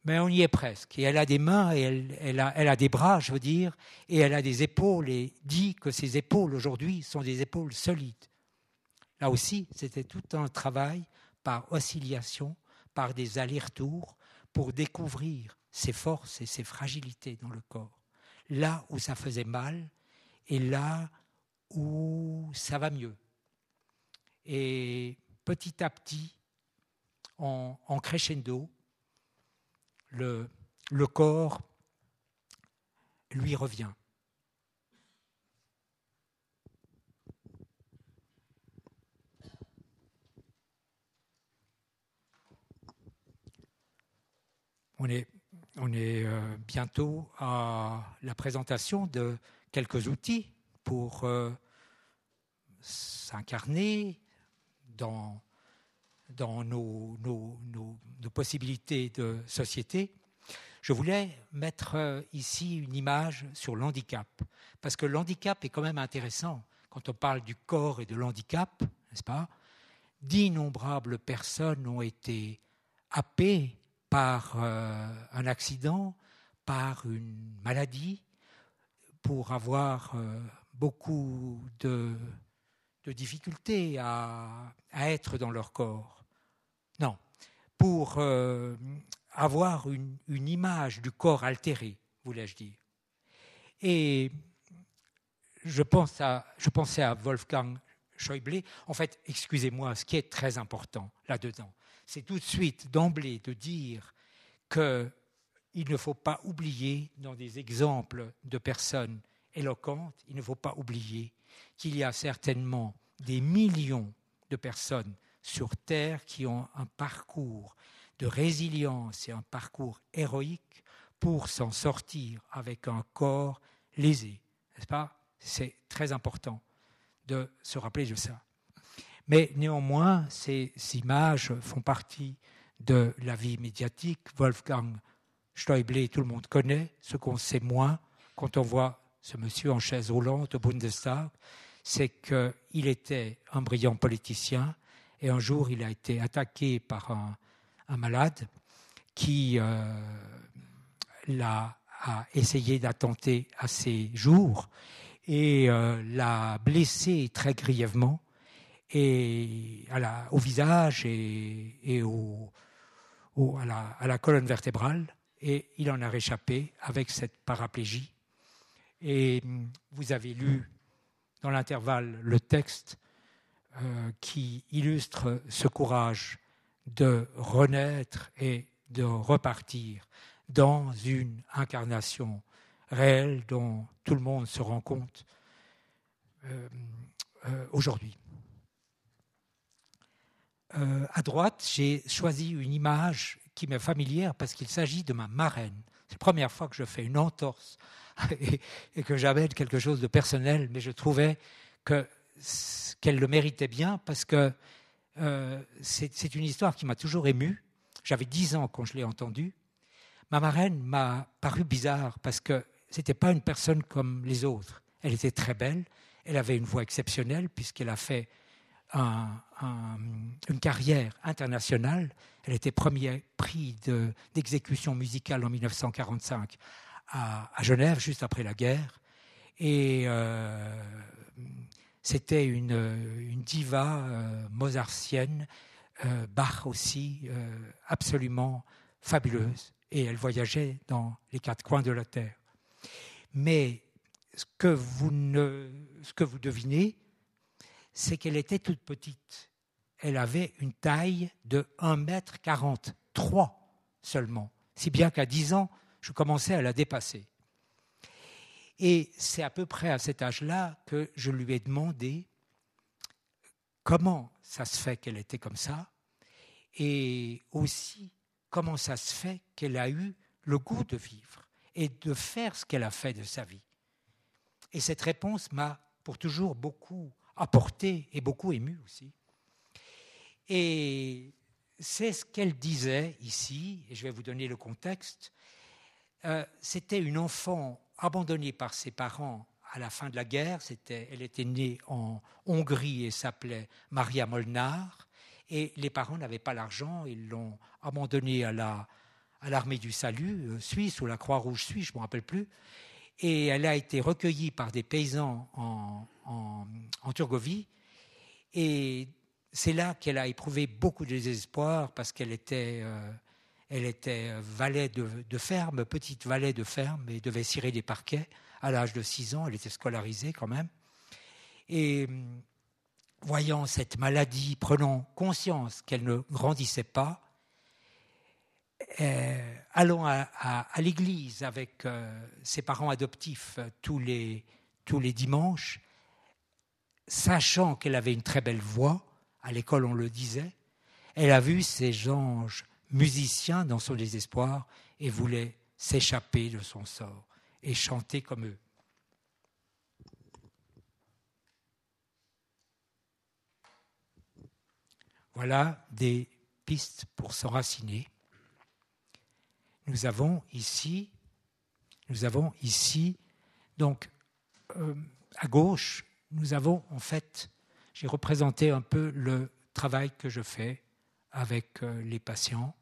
Mais on y est presque. Et elle a des mains, et elle, a des bras, je veux dire, et elle a des épaules, et dit que ses épaules aujourd'hui sont des épaules solides. Là aussi, c'était tout un travail par oscillation par des allers-retours pour découvrir ses forces et ses fragilités dans le corps. Là où ça faisait mal et là où ça va mieux. Et petit à petit, en, crescendo, le, corps lui revient. On est, on est euh, bientôt à la présentation de quelques outils pour euh, s'incarner dans, dans nos, possibilités de société. Je voulais mettre euh, ici une image sur l'handicap, parce que l'handicap est quand même intéressant quand on parle du corps et de l'handicap, n'est-ce pas D'innombrables personnes ont été happées par euh, un accident, par une maladie, pour avoir euh, beaucoup de, difficultés à, être dans leur corps. Pour euh, avoir une, image du corps altéré, voulais-je dire. Et je, pense à, je pensais à Wolfgang Schäuble. En fait, excusez-moi, ce qui est très important là-dedans, c'est tout de suite, d'emblée, de dire qu'il ne faut pas oublier, dans des exemples de personnes éloquentes, il ne faut pas oublier qu'il y a certainement des millions de personnes sur Terre qui ont un parcours de résilience et un parcours héroïque pour s'en sortir avec un corps lésé. N'est-ce pas? C'est très important de se rappeler de ça. Mais néanmoins, ces images font partie de la vie médiatique. Wolfgang Schäuble, tout le monde connaît. Ce qu'on sait moins quand on voit ce monsieur en chaise roulante au Bundestag, c'est qu'il était un brillant politicien et un jour il a été attaqué par un, malade qui euh, l'a a essayé d'attenter à ses jours et euh, l'a blessé très grièvement et au visage et, à, la, à, la, colonne vertébrale, et il en a réchappé avec cette paraplégie. Et vous avez lu dans l'intervalle le texte qui illustre ce courage de renaître et de repartir dans une incarnation réelle dont tout le monde se rend compte euh, euh, aujourd'hui. Euh, à droite, j'ai choisi une image qui m'est familière parce qu'il s'agit de ma marraine. C'est la première fois que je fais une entorse et, que j'amène quelque chose de personnel, mais je trouvais qu'elle le méritait bien parce que euh, c'est une histoire qui m'a toujours ému. J'avais dix ans quand je l'ai entendue. Ma marraine m'a paru bizarre parce que c'était pas une personne comme les autres. Elle était très belle, elle avait une voix exceptionnelle puisqu'elle a fait une carrière internationale. Elle était premier prix d'exécution musicale en 1945 à, Genève juste après la guerre. Et c'était une, une, diva mozartienne, Bach aussi, absolument fabuleuse. Et elle voyageait dans les quatre coins de la Terre. Mais ce que vous, ne, ce que vous devinez, c'est qu'elle était toute petite. Elle avait une taille de 1m43 seulement, si bien qu'à 10 ans, je commençais à la dépasser. Et c'est à peu près à cet âge-là que je lui ai demandé comment ça se fait qu'elle était comme ça, et aussi comment ça se fait qu'elle a eu le goût de vivre et de faire ce qu'elle a fait de sa vie. Et cette réponse m'a pour toujours beaucoup apporté et beaucoup ému aussi. Et c'est ce qu'elle disait ici, et je vais vous donner le contexte. Euh, c'était une enfant abandonnée par ses parents à la fin de la guerre. elle était née en Hongrie et s'appelait Maria Molnar. Et les parents n'avaient pas l'argent, ils l'ont abandonnée à, la, l'armée du salut euh, suisse ou la Croix-Rouge suisse, je ne me rappelle plus. Et elle a été recueillie par des paysans en, en, en Turgovie. Et c'est là qu'elle a éprouvé beaucoup de désespoir parce qu'elle était, euh, elle était valet de, ferme, petite valet de ferme, et devait cirer des parquets à l'âge de 6 ans. Elle était scolarisée quand même. Et voyant cette maladie, prenant conscience qu'elle ne grandissait pas, euh, allant à, l'église avec euh, ses parents adoptifs tous les, tous les dimanches, sachant qu'elle avait une très belle voix, à l'école on le disait, elle a vu ces anges musiciens dans son désespoir et voulait s'échapper de son sort et chanter comme eux. Voilà des pistes pour s'enraciner. Nous avons ici, nous avons ici, donc euh, à gauche, nous avons en fait j'ai représenté un peu le travail que je fais avec euh, les patients.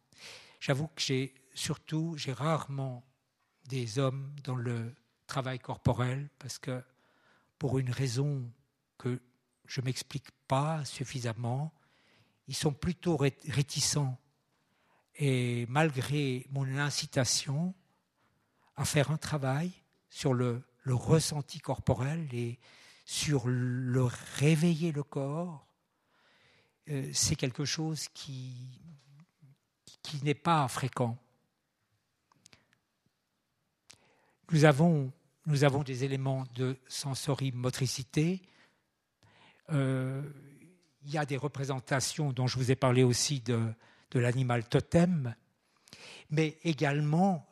J'avoue que j'ai surtout, j'ai rarement des hommes dans le travail corporel parce que pour une raison que je ne m'explique pas suffisamment, ils sont plutôt réticents. Et malgré mon incitation à faire un travail sur le, le ressenti corporel et sur le réveiller le corps, euh, c'est quelque chose qui, n'est pas fréquent. Nous avons, nous avons des éléments de sensorimotricité. Euh, il y a des représentations dont je vous ai parlé aussi de, de l'animal totem, mais également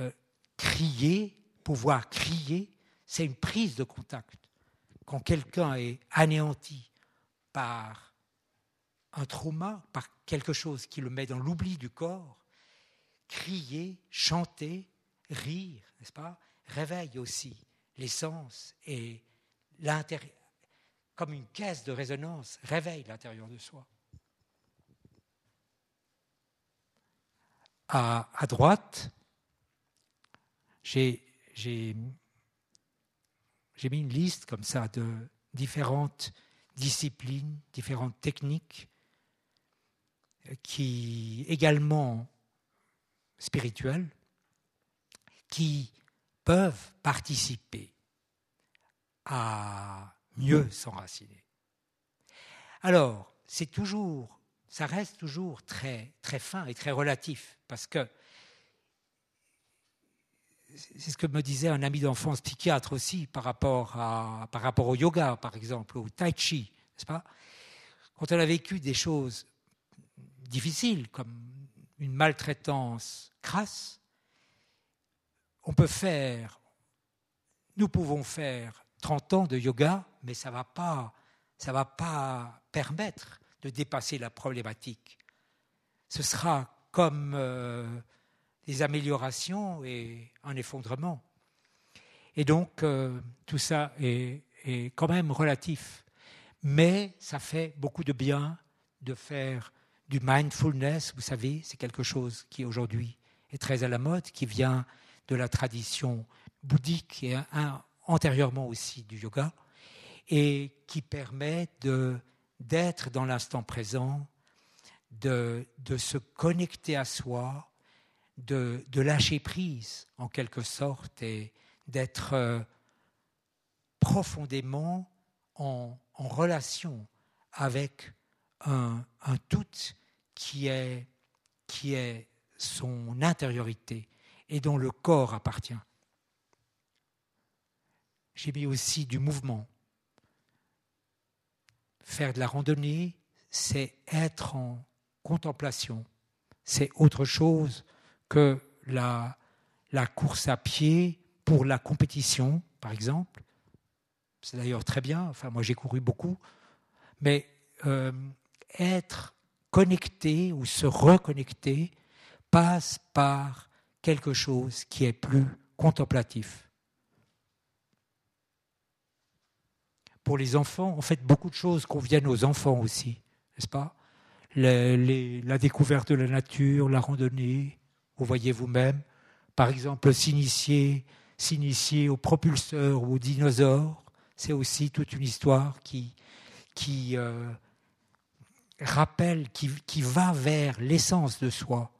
euh, crier, pouvoir crier, c'est une prise de contact quand quelqu'un est anéanti par un trauma, par quelque chose qui le met dans l'oubli du corps, crier, chanter, rire, n'est-ce pas, réveille aussi l'essence et l'intérieur, comme une caisse de résonance, réveille l'intérieur de soi. À, à droite, j'ai mis une liste comme ça de différentes disciplines, différentes techniques qui également spirituelles, qui peuvent participer à mieux s'enraciner. Alors, c'est toujours, ça reste toujours très, très fin et très relatif, parce que c'est ce que me disait un ami d'enfance psychiatre aussi par rapport, à, par rapport au yoga, par exemple, au tai chi, n'est-ce pas? Quand on a vécu des choses difficiles, comme une maltraitance crasse, on peut faire, nous pouvons faire 30 ans de yoga, mais ça ne va, pas, va pas permettre de dépasser la problématique. Ce sera comme... Euh, des améliorations et un effondrement. Et donc, euh, tout ça est, quand même relatif. Mais ça fait beaucoup de bien de faire du mindfulness, vous savez, c'est quelque chose qui aujourd'hui est très à la mode, qui vient de la tradition bouddhique et antérieurement aussi du yoga, et qui permet d'être dans l'instant présent, de, de, se connecter à soi, de, de, lâcher prise en quelque sorte et d'être euh, profondément en, en, relation avec un, tout qui est, son intériorité et dont le corps appartient. J'ai mis aussi du mouvement. Faire de la randonnée, c'est être en contemplation. C'est autre chose que la, la course à pied pour la compétition, par exemple. C'est d'ailleurs très bien. Enfin, moi, j'ai couru beaucoup. Mais euh, être connecter ou se reconnecter passe par quelque chose qui est plus contemplatif. Pour les enfants, on fait beaucoup de choses conviennent aux enfants aussi, n'est-ce pas? La découverte de la nature, la randonnée, vous voyez vous-même, par exemple s'initier, s'initier aux propulseurs ou aux dinosaures, c'est aussi toute une histoire qui, qui, euh, rappelle, qui, va vers l'essence de soi,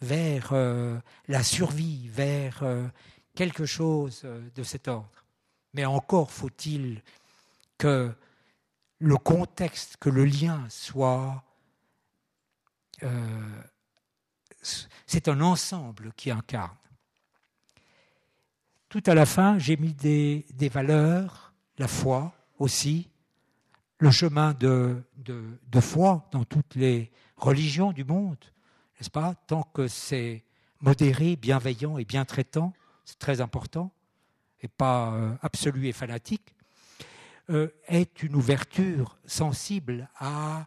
vers euh, la survie, vers euh, quelque chose euh, de cet ordre. Mais encore faut-il que le contexte, que le lien soit... c'est un ensemble qui incarne. Tout à la fin, j'ai mis des valeurs, la foi aussi, le chemin de, foi dans toutes les religions du monde, n'est-ce pas? Tant que c'est modéré, bienveillant et bien traitant, c'est très important, et pas euh, absolu et fanatique, euh, est une ouverture sensible à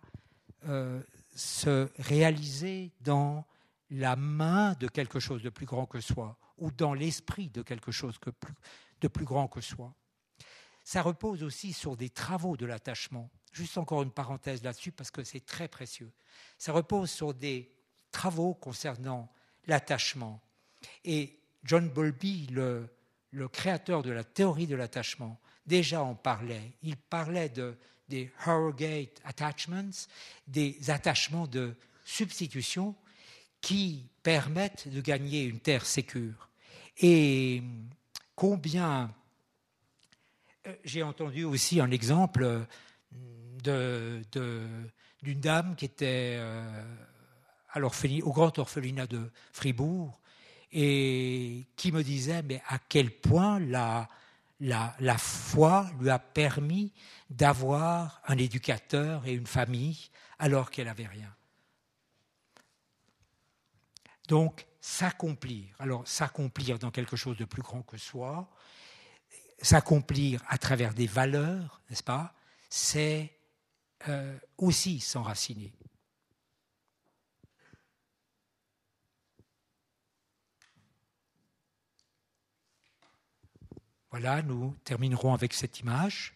euh, se réaliser dans la main de quelque chose de plus grand que soi, ou dans l'esprit de quelque chose de plus grand que soi ça repose aussi sur des travaux de l'attachement. Juste encore une parenthèse là-dessus parce que c'est très précieux. Ça repose sur des travaux concernant l'attachement. Et John Bowlby, le, créateur de la théorie de l'attachement, déjà en parlait. Il parlait de, des Harrogate attachments, des attachements de substitution qui permettent de gagner une terre sécure. Et combien j'ai entendu aussi un exemple d'une dame qui était euh, au grand orphelinat de Fribourg et qui me disait mais à quel point la, la, la foi lui a permis d'avoir un éducateur et une famille alors qu'elle n'avait rien. Donc, s'accomplir. Alors, s'accomplir dans quelque chose de plus grand que soi, s'accomplir à travers des valeurs, n'est-ce pas, c'est euh, aussi s'enraciner. Voilà, nous terminerons avec cette image.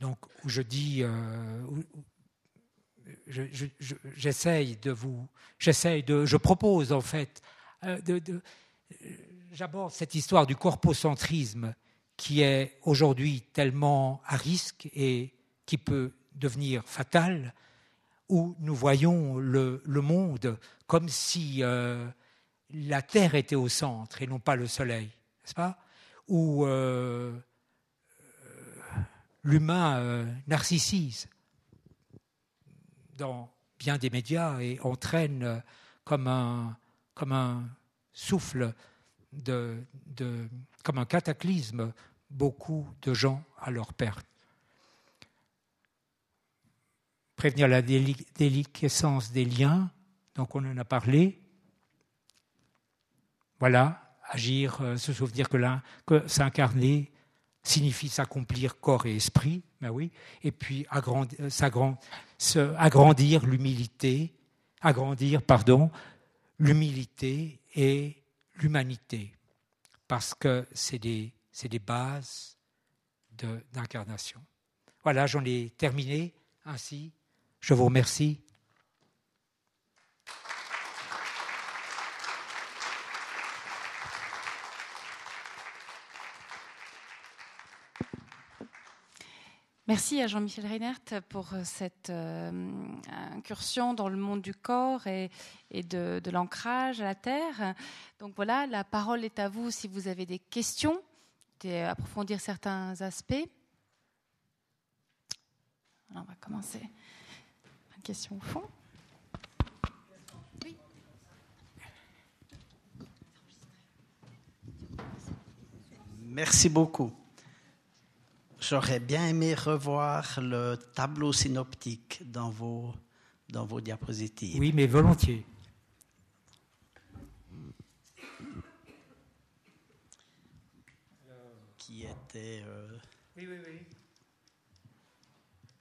Donc, où je dis, euh, j'essaye de vous, j'essaye de, je propose en fait euh, de, de, j'aborde cette histoire du corpocentrisme qui est aujourd'hui tellement à risque et qui peut devenir fatal, où nous voyons le, monde comme si euh, la Terre était au centre et non pas le Soleil, n'est-ce pas? Où euh, l'humain euh, narcissise dans bien des médias et entraîne comme un, comme un souffle comme un cataclysme beaucoup de gens à leur perte. Prévenir la déliquescence des liens, donc on en a parlé. Voilà, agir, euh, se souvenir que, s'incarner signifie s'accomplir corps et esprit, ben oui, et puis agrandir, agrandir l'humilité, agrandir, pardon, l'humilité et l'humanité, parce que c'est des, des, bases d'incarnation. Voilà, j'en ai terminé ainsi. Je vous remercie. Merci à Jean-Michel Reinert pour cette incursion dans le monde du corps et, de, de l'ancrage à la terre. Donc voilà, la parole est à vous si vous avez des questions, approfondir certains aspects. on va commencer. Une question au fond. Merci beaucoup. J'aurais bien aimé revoir le tableau synoptique dans vos, dans vos diapositives. Oui, mais volontiers. Qui était. Euh, oui, oui, oui.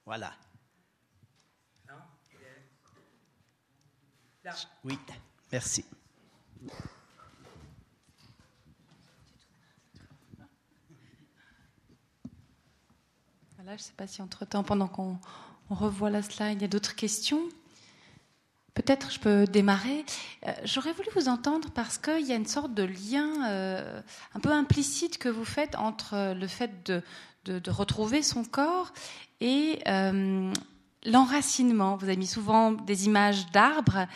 Voilà. Non Là. Oui, merci. Je ne sais pas si entre-temps, pendant qu'on revoit la slide, il y a d'autres questions. Peut-être je peux démarrer. Euh, j'aurais voulu vous entendre parce qu'il y a une sorte de lien euh, un peu implicite que vous faites entre le fait de, retrouver son corps et euh, l'enracinement. Vous avez mis souvent des images d'arbres.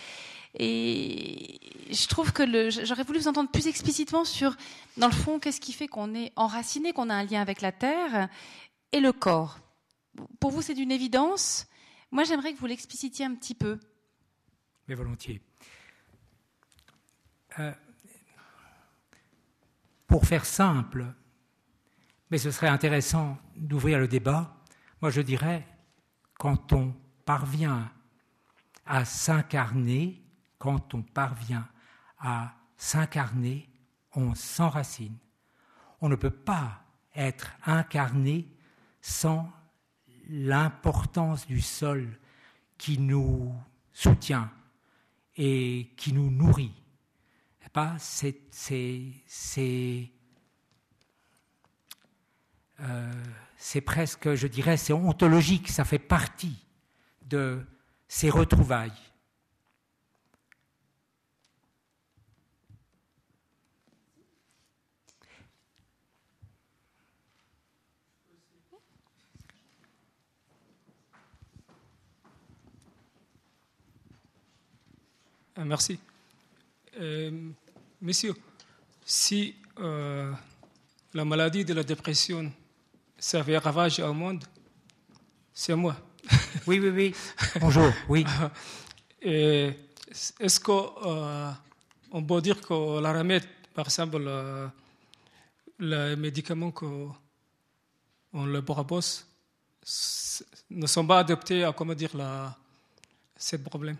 Et je trouve que j'aurais voulu vous entendre plus explicitement sur, dans le fond, qu'est-ce qui fait qu'on est enraciné, qu'on a un lien avec la terre, et le corps. Pour vous, c'est d'une évidence. Moi, j'aimerais que vous l'explicitiez un petit peu. Mais volontiers. Euh, pour faire simple, mais ce serait intéressant d'ouvrir le débat, moi je dirais, quand on parvient à s'incarner, quand on parvient à s'incarner, on s'enracine. On ne peut pas être incarné sans l'importance du sol qui nous soutient et qui nous nourrit. Euh, c'est presque, je dirais, c'est ontologique, ça fait partie de ces retrouvailles. Merci. Euh, monsieur, si euh, la maladie de la dépression, ça fait ravage au monde, c'est moi. Oui, oui, oui. Bonjour, oui. Est-ce qu'on peut dire que la remède, par exemple, les médicaments qu'on le propose ne sont pas adaptés à comment dire la, ce problème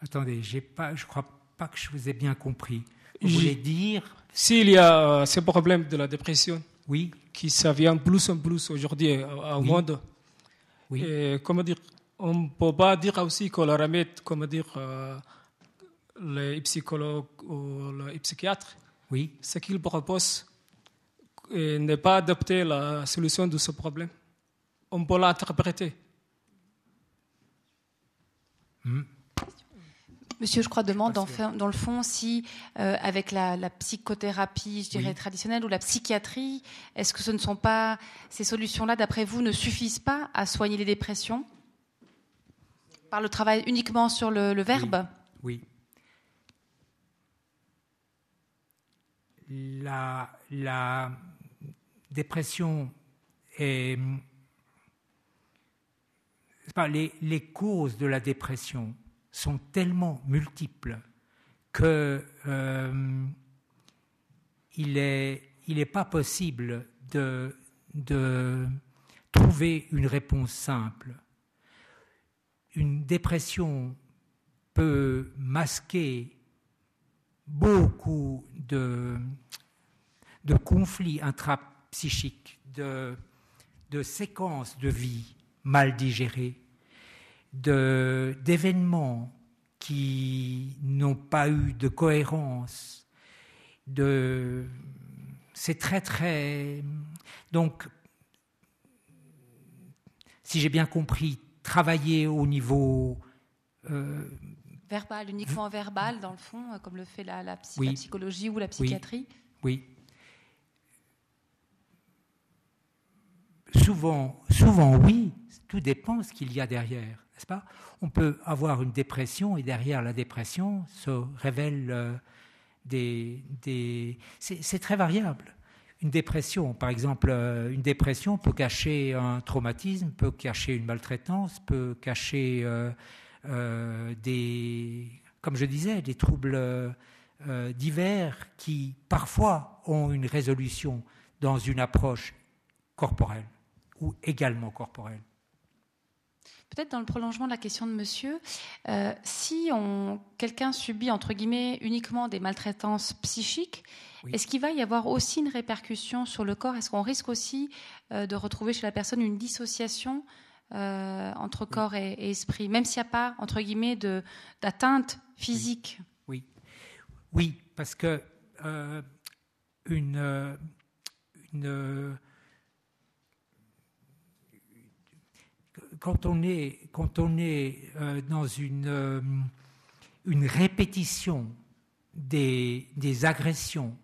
Attendez, pas, je ne crois pas que je vous ai bien compris. Vous voulez dire S'il y a euh, ce problème de la dépression, oui. qui ça vient plus en plus aujourd'hui euh, au monde, oui. Et, comment dire, on ne peut pas dire aussi que la remède, comment dire, euh, les psychologues ou les psychiatres, oui. ce qu'ils proposent n'est pas adapté à la solution de ce problème. On peut l'interpréter. Hmm. Monsieur, je crois, demande dans, dans le fond si, euh, avec la, psychothérapie, je dirais, traditionnelle ou la psychiatrie, est-ce que ce ne sont pas ces solutions-là, d'après vous, ne suffisent pas à soigner les dépressions Par le travail uniquement sur le, verbe? Oui. La, la dépression est. Pas, les, les causes de la dépression sont tellement multiples que euh, il n'est il pas possible de, de trouver une réponse simple. Une dépression peut masquer beaucoup de, de conflits intrapsychiques, de, de séquences de vie mal digérées, d'événements qui n'ont pas eu de cohérence. De, c'est très très. Donc, si j'ai bien compris, travailler au niveau euh, verbal, uniquement verbal, dans le fond, comme le fait la, la, psychologie ou la psychiatrie. Oui. souvent, souvent oui, tout dépend de ce qu'il y a derrière, On peut avoir une dépression et derrière la dépression se révèlent euh, des... des c'est très variable. Une dépression, par exemple, euh, une dépression peut cacher un traumatisme, peut cacher une maltraitance, peut cacher euh, des, comme je disais, des troubles divers qui parfois ont une résolution dans une approche corporelle ou également corporelle. Peut-être dans le prolongement de la question de monsieur, euh, si quelqu'un subit, entre guillemets, uniquement des maltraitances psychiques, est-ce qu'il va y avoir aussi une répercussion sur le corps? Est-ce qu'on risque aussi euh, de retrouver chez la personne une dissociation euh, entre corps et, esprit, même s'il n'y a pas, entre guillemets, d'atteinte physique? Oui. oui. parce que une, une quand on est, quand on est euh, dans une, euh, une répétition des, des, agressions,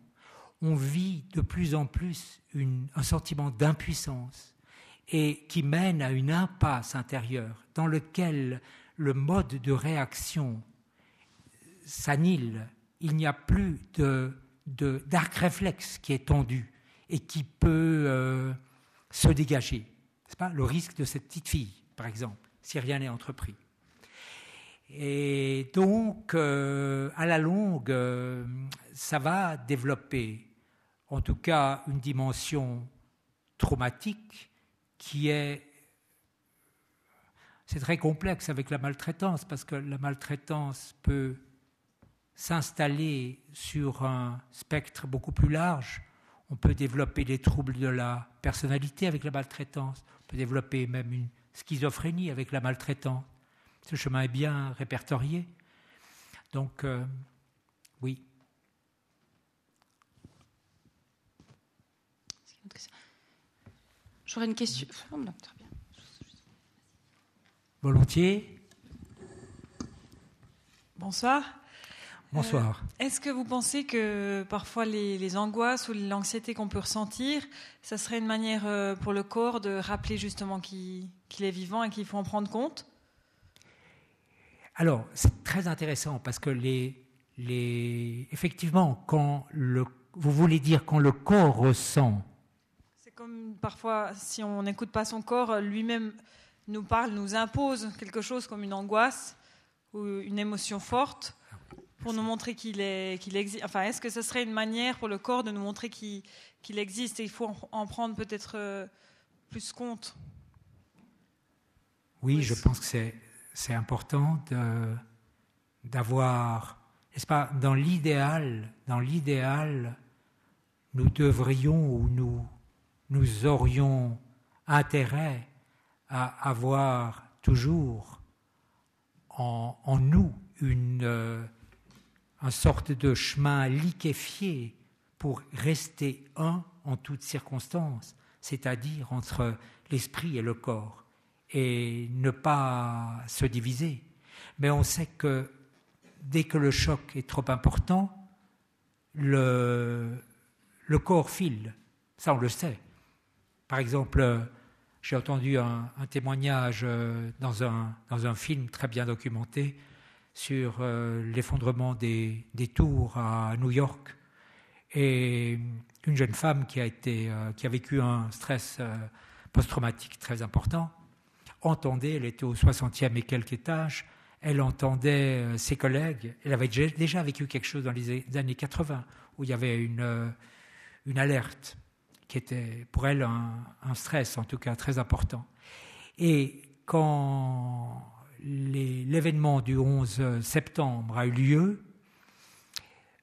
on vit de plus en plus un sentiment d'impuissance et qui mène à une impasse intérieure dans lequel le mode de réaction s'annule. Il n'y a plus de, d'arc réflexe qui est tendu et qui peut euh, se dégager. C'est pas le risque de cette petite fille par exemple, si rien n'est entrepris. Et donc, euh, à la longue, euh, ça va développer, en tout cas, une dimension traumatique qui est... C'est très complexe avec la maltraitance, parce que la maltraitance peut s'installer sur un spectre beaucoup plus large. On peut développer des troubles de la personnalité avec la maltraitance, on peut développer même une schizophrénie avec la maltraitance. Ce chemin est bien répertorié. Donc, euh, oui. J'aurais une question. Volontiers. Bonsoir. Bonsoir. Euh, est-ce que vous pensez que parfois les, angoisses ou l'anxiété qu'on peut ressentir, ça serait une manière euh, pour le corps de rappeler justement qu'il est vivant et qu'il faut en prendre compte Alors, c'est très intéressant parce que les, les, effectivement, quand le, vous voulez dire quand le corps ressent. C'est comme parfois, si on n'écoute pas son corps, lui-même nous parle, nous impose quelque chose comme une angoisse ou une émotion forte pour nous montrer qu'il est, qu'il existe. Enfin, est-ce que ce serait une manière pour le corps de nous montrer qu'il, qu'il existe et il faut en, prendre peut-être euh, plus compte? Oui, je pense que c'est, important d'avoir, n'est-ce pas, dans l'idéal, dans l'idéal, nous devrions ou nous, nous aurions intérêt à avoir toujours en, en nous une, euh, une sorte de chemin liquéfié pour rester un en toutes circonstances, c'est-à-dire entre l'esprit et le corps, et ne pas se diviser. Mais on sait que dès que le choc est trop important, le, le corps file. Ça, on le sait. Par exemple, j'ai entendu un, témoignage euh, dans un, dans un film très bien documenté sur euh, l'effondrement des, tours à New York et une jeune femme qui a, été, euh, qui a vécu un stress post-traumatique très important entendait, elle était au 60e et quelques étage, elle entendait ses collègues, elle avait déjà vécu quelque chose dans les années 80 où il y avait une, une alerte qui était pour elle un stress en tout cas très important. Et quand l'événement du 11 septembre a eu lieu,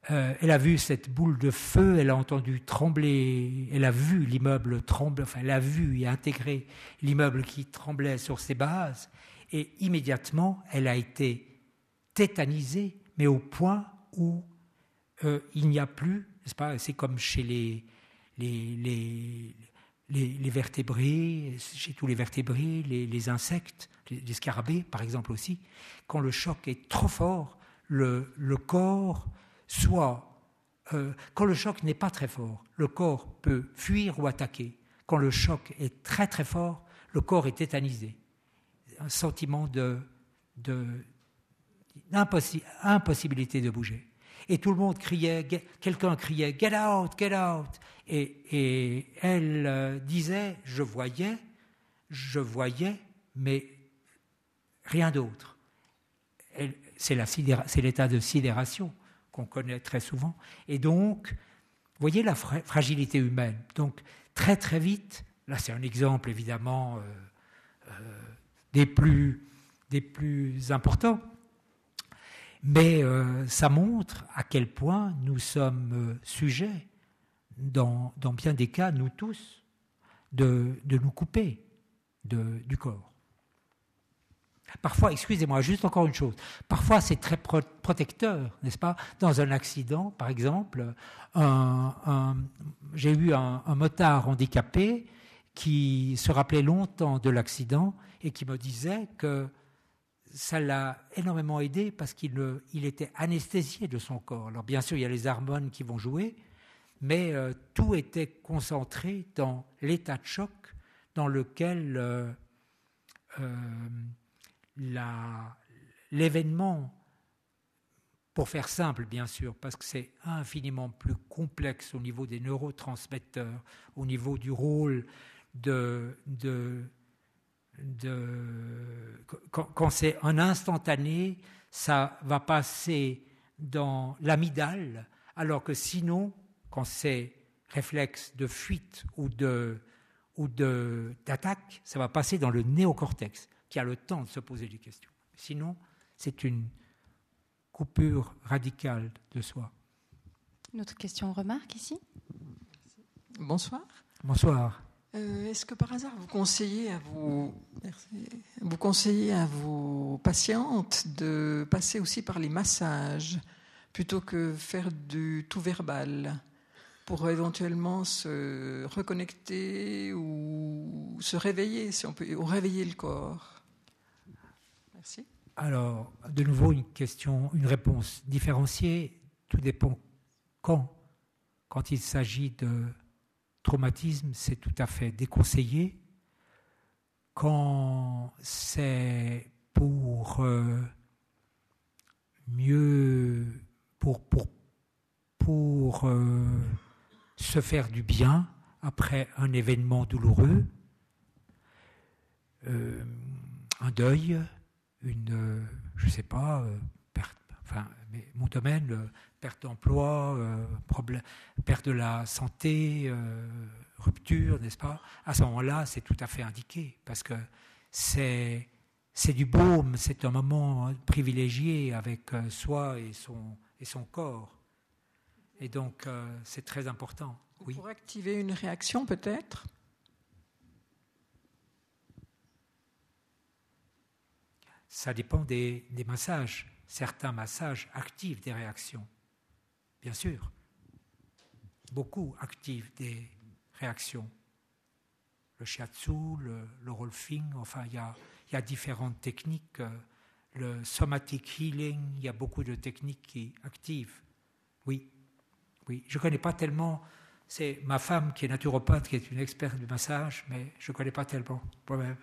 euh, elle a vu cette boule de feu, elle a entendu trembler, elle a vu l'immeuble trembler, enfin elle a vu et intégré l'immeuble qui tremblait sur ses bases, et immédiatement elle a été tétanisée, mais au point où euh, il n'y a plus, n'est-ce pas, c'est comme chez les, les, les, les, vertébrés, chez tous les vertébrés, les, insectes, les, scarabées par exemple aussi, quand le choc est trop fort, le, le corps soit... Euh, quand le choc n'est pas très fort, le corps peut fuir ou attaquer. quand le choc est très très fort, le corps est tétanisé. Un sentiment de, de impossibilité de bouger. Et tout le monde criait, quelqu'un criait Get out, get out. Et, elle euh, disait Je voyais, je voyais, mais rien d'autre. C'est l'état de sidération qu'on connaît très souvent. Et donc, voyez la fragilité humaine. Donc, très très vite, là c'est un exemple évidemment euh, euh, des, plus, importants, mais euh, ça montre à quel point nous sommes sujets, dans, bien des cas, nous tous, de, nous couper du corps. Parfois, excusez-moi, juste encore une chose. Parfois, c'est très protecteur, n'est-ce pas? Dans un accident, par exemple, j'ai eu un, motard handicapé qui se rappelait longtemps de l'accident et qui me disait que ça l'a énormément aidé parce qu'il il était anesthésié de son corps. Alors bien sûr, il y a les hormones qui vont jouer, mais euh, tout était concentré dans l'état de choc dans lequel euh, euh, l'événement, pour faire simple bien sûr, parce que c'est infiniment plus complexe au niveau des neurotransmetteurs, au niveau du rôle de... quand, c'est un instantané, ça va passer dans l'amygdale, alors que sinon, quand c'est réflexe de fuite ou de ou d'attaque, ça va passer dans le néocortex qui a le temps de se poser des questions. Sinon, c'est une coupure radicale de soi. Une autre question, remarque ici? Bonsoir. Bonsoir. Euh, est-ce que par hasard vous conseillez à vos, vous conseillez à vos patientes de passer aussi par les massages plutôt que faire du tout verbal pour éventuellement se reconnecter ou se réveiller, si on peut, ou réveiller le corps? Alors, de nouveau, une question, une réponse différenciée. Tout dépend quand. Quand il s'agit de traumatisme, c'est tout à fait déconseillé. Quand c'est pour euh, mieux, pour, euh, se faire du bien après un événement douloureux, euh, un deuil, une, je ne sais pas, euh, perte, enfin, mais mon domaine, perte d'emploi, euh, perte de la santé, euh, rupture, n'est-ce pas? À ce moment-là, c'est tout à fait indiqué, parce que c'est, c'est du baume, c'est un moment privilégié avec soi et son, et son corps. Et donc, c'est très important. Oui. Pour activer une réaction, peut-être? Ça dépend des, massages. Certains massages activent des réactions, bien sûr. Beaucoup activent des réactions. Le shiatsu, le, le rolfing, enfin, il y a, y a, différentes techniques. Le somatic healing, il y a beaucoup de techniques qui activent. Oui, oui. Je ne connais pas tellement. C'est ma femme qui est naturopathe, qui est une experte du massage, mais je ne connais pas tellement moi-même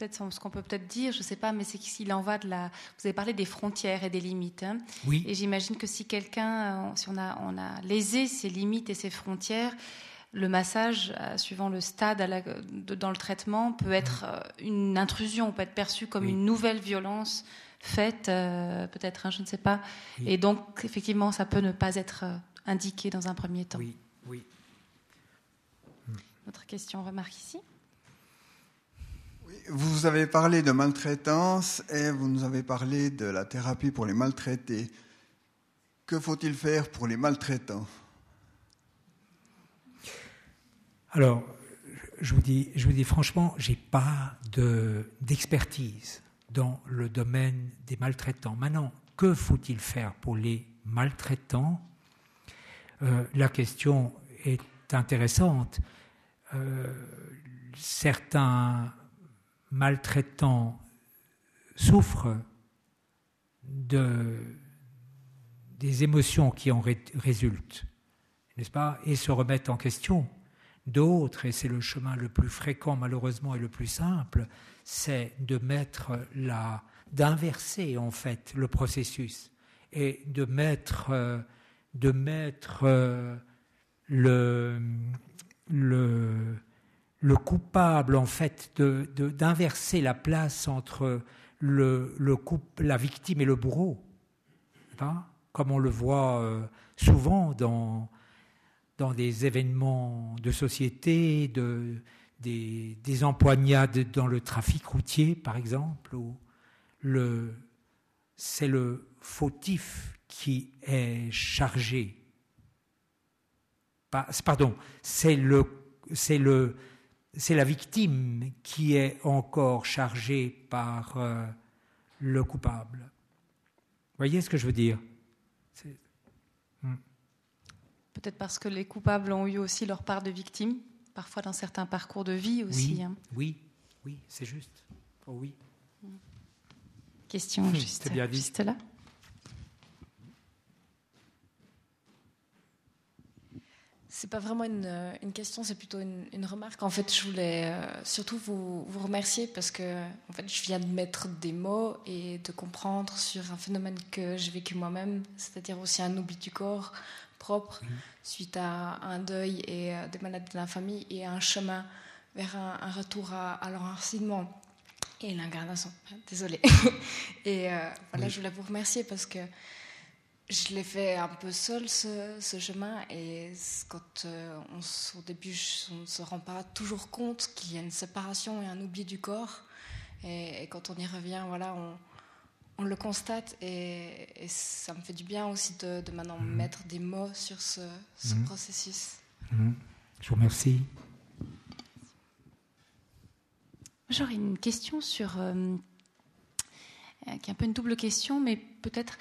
peut-être ce qu'on peut peut-être dire, je ne sais pas, mais c'est qu'il en va de la. Vous avez parlé des frontières et des limites. Hein. oui. Et j'imagine que si quelqu'un, euh, si on a, on a lésé ses limites et ses frontières, le massage, euh, suivant le stade dans le traitement, peut être euh, une intrusion, peut être perçu comme une nouvelle violence faite, peut-être, hein, je ne sais pas. Et donc, effectivement, ça peut ne pas être indiqué dans un premier temps. Oui, oui. Autre question, remarque ici vous avez parlé de maltraitance et vous nous avez parlé de la thérapie pour les maltraités. Que faut-il faire pour les maltraitants? Alors, je vous dis, je vous dis franchement, j'ai pas d'expertise dans le domaine des maltraitants. Maintenant, que faut-il faire pour les maltraitants? Euh, La question est intéressante. Euh, certains maltraitants souffrent de, des émotions qui en résultent, n'est-ce pas, et se remettent en question. D'autres, et c'est le chemin le plus fréquent malheureusement et le plus simple, c'est de mettre la, d'inverser en fait le processus et de mettre, de mettre euh, le, le, le, coupable en fait, d'inverser la place entre le, la victime et le bourreau, hein, comme on le voit euh, souvent dans, des événements de société, de, des, des, empoignades dans le trafic routier, par exemple, où c'est le fautif qui est chargé. Pardon, c'est le, c'est le, c'est la victime qui est encore chargée par euh, le coupable. Vous voyez ce que je veux dire? Hmm. Peut-être parce que les coupables ont eu aussi leur part de victime, parfois dans certains parcours de vie aussi. Oui, hein. oui, oui c'est juste. Oh, oui. Question juste, juste là. C'est pas vraiment une, euh, une question, c'est plutôt une, une, remarque. En fait, je voulais euh, surtout vous, vous, remercier parce que en fait, je viens de mettre des mots et de comprendre sur un phénomène que j'ai vécu moi-même, c'est-à-dire aussi un oubli du corps propre suite à un deuil et euh, des maladies de la famille et un chemin vers un, un retour à, à l'enracinement et l'incarnation. Désolée. et euh, voilà, je voulais vous remercier parce que je l'ai fait un peu seul ce, ce chemin et quand euh, on, au début on ne se rend pas toujours compte qu'il y a une séparation et un oubli du corps et, quand on y revient voilà on, on le constate et, ça me fait du bien aussi de, maintenant mhm. mettre des mots sur ce, ce mhm. processus. Mhm. Je vous remercie. J'aurais une question sur euh, qui est un peu une double question, mais peut-être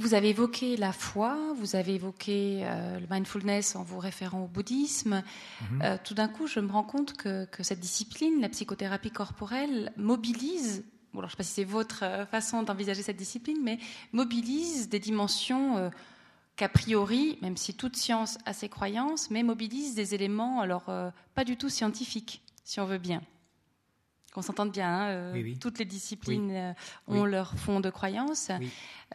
vous avez évoqué la foi, vous avez évoqué euh, le mindfulness en vous référant au bouddhisme. Mhm. Euh, tout d'un coup, je me rends compte que, cette discipline, la psychothérapie corporelle, mobilise, bon, alors je ne sais pas si c'est votre euh, façon d'envisager cette discipline, mais mobilise des dimensions qu'a priori, même si toute science a ses croyances, mais mobilise des éléments, alors pas du tout scientifiques, si on veut bien. Qu'on s'entende bien, hein, euh, toutes les disciplines euh, ont leur fond de croyance.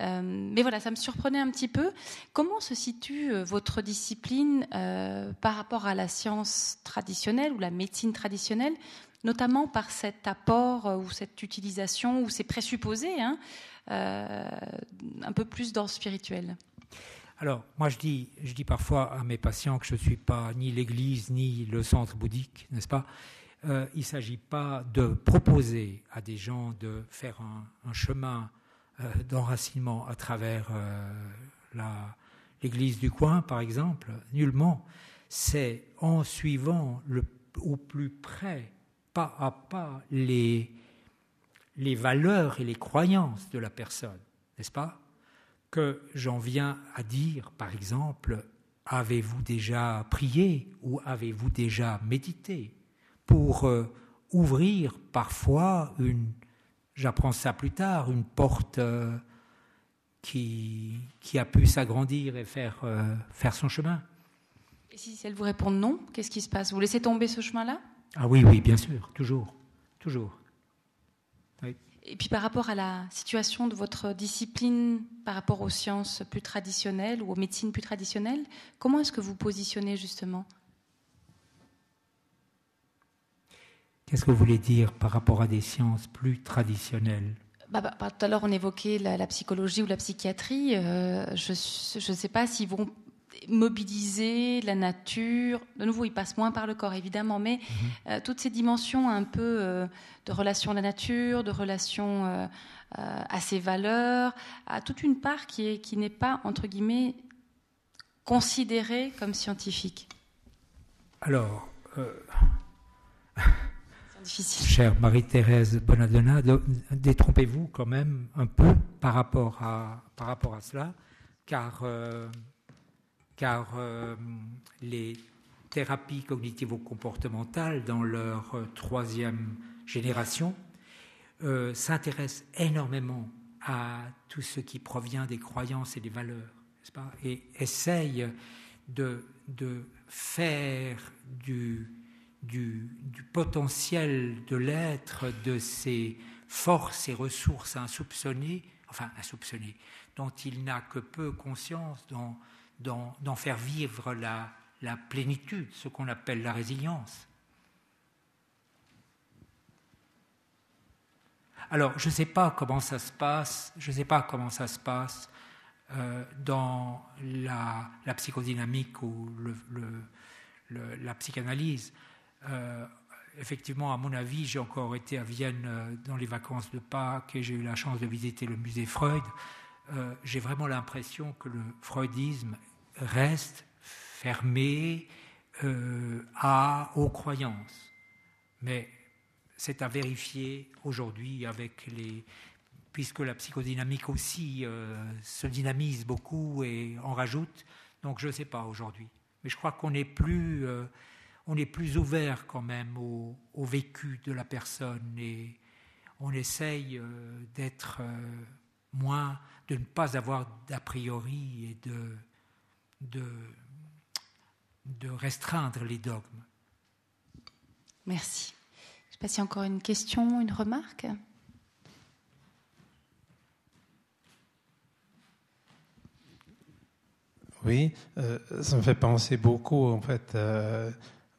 Euh, mais voilà, ça me surprenait un petit peu. Comment se situe votre discipline par rapport à la science traditionnelle ou la médecine traditionnelle, notamment par cet apport ou cette utilisation ou ces présupposés hein, un peu plus dans le spirituel? Alors, moi, je dis, je dis parfois à mes patients que je ne suis pas ni l'Église ni le centre bouddhique, n'est-ce pas? Euh, il ne s'agit pas de proposer à des gens de faire un, chemin euh, d'enracinement à travers euh, l'église du coin, par exemple, nullement. C'est en suivant au plus près, pas à pas, les, les valeurs et les croyances de la personne, n'est-ce pas? Que j'en viens à dire, par exemple, avez-vous déjà prié ou avez-vous déjà médité? Pour euh, ouvrir parfois une, j'apprends ça plus tard, une porte euh, qui, qui a pu s'agrandir et faire, euh, faire son chemin. Et si elle vous répond non, qu'est-ce qui se passe? Vous laissez tomber ce chemin-là? Ah oui, oui, bien sûr, toujours, toujours. Et puis par rapport à la situation de votre discipline, par rapport aux sciences plus traditionnelles ou aux médecines plus traditionnelles, comment est-ce que vous positionnez justement? Qu'est-ce que vous voulez dire par rapport à des sciences plus traditionnelles bah, bah, bah, Tout à l'heure, on évoquait la, psychologie ou la psychiatrie. Euh, je ne sais pas s'ils vont mobiliser la nature. De nouveau, ils passent moins par le corps, évidemment, mais mhm. euh, toutes ces dimensions un peu euh, de relation à la nature, de relation à ses valeurs, à toute une part qui n'est qui pas, entre guillemets, considérée comme scientifique. Alors, Chère Marie-Thérèse Bonadonna, détrompez-vous quand même un peu par rapport à, par rapport à cela, car, euh, car euh, les thérapies cognitivo-comportementales dans leur euh, troisième génération s'intéressent énormément à tout ce qui provient des croyances et des valeurs, pas? Et essayent de, de faire du, du, potentiel de l'être, de ses forces et ressources insoupçonnées, enfin insoupçonnées, dont il n'a que peu conscience, d'en faire vivre la, plénitude, ce qu'on appelle la résilience. Alors, je ne sais pas comment ça se passe, je sais pas comment ça se passe euh, dans la, psychodynamique ou la psychanalyse. Euh, effectivement, à mon avis, j'ai encore été à Vienne euh, dans les vacances de Pâques et j'ai eu la chance de visiter le musée Freud. j'ai vraiment l'impression que le freudisme reste fermé à, aux croyances. Mais c'est à vérifier aujourd'hui avec les puisque la psychodynamique aussi euh, se dynamise beaucoup et en rajoute. Donc je ne sais pas aujourd'hui. Mais je crois qu'on est plus, euh, on est plus ouvert quand même au, vécu de la personne et on essaye euh, d'être moins, de ne pas avoir d'a priori et de, de, de restreindre les dogmes. Merci. Je ne sais pas s'il y a encore une question, une remarque. Oui, euh, ça me fait penser beaucoup en fait euh,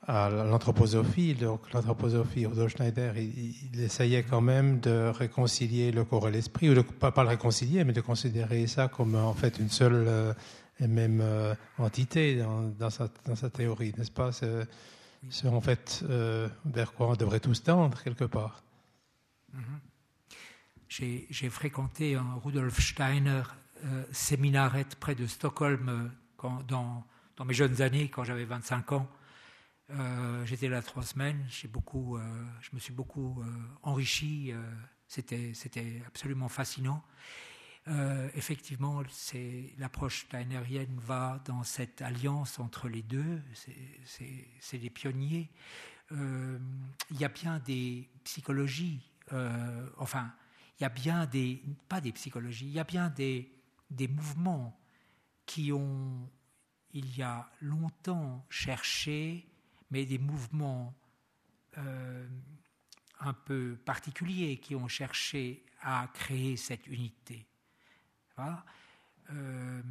à l'anthroposophie. Donc l'anthroposophie, Rudolf Schneider, il, essayait quand même de réconcilier le corps et l'esprit, ou pas, pas, le réconcilier, mais de considérer ça comme en fait une seule euh, et même entité dans, sa, théorie, n'est-ce pas? C'est en fait vers quoi on devrait tous tendre quelque part. Mm-hmm. J'ai fréquenté un Rudolf Steiner euh, séminarette près de Stockholm euh, dans, mes jeunes années, quand j'avais 25 ans. Euh, j'étais là trois semaines, beaucoup, je me suis beaucoup enrichi, c'était, absolument fascinant. effectivement, l'approche steinerienne va dans cette alliance entre les deux, c'est, des pionniers. il y a bien des psychologies, enfin, il y a bien des, pas des psychologies, il y a bien des mouvements qui ont, il y a longtemps, cherché, mais des mouvements euh, un peu particuliers qui ont cherché à créer cette unité. Euh,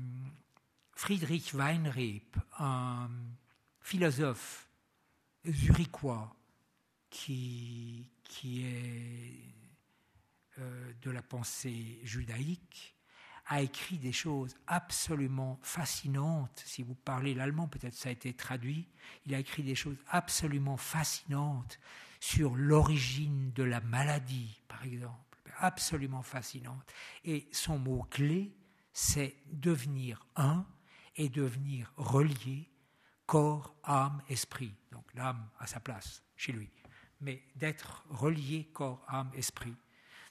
Friedrich Weinreeb, un philosophe zurichois qui, qui est euh, de la pensée judaïque, a écrit des choses absolument fascinantes. Si vous parlez l'allemand, peut-être ça a été traduit. Il a écrit des choses absolument fascinantes sur l'origine de la maladie, par exemple. Absolument fascinantes. Et son mot-clé, c'est devenir un et devenir relié, corps, âme, esprit. Donc l'âme à sa place chez lui. Mais d'être relié, corps, âme, esprit.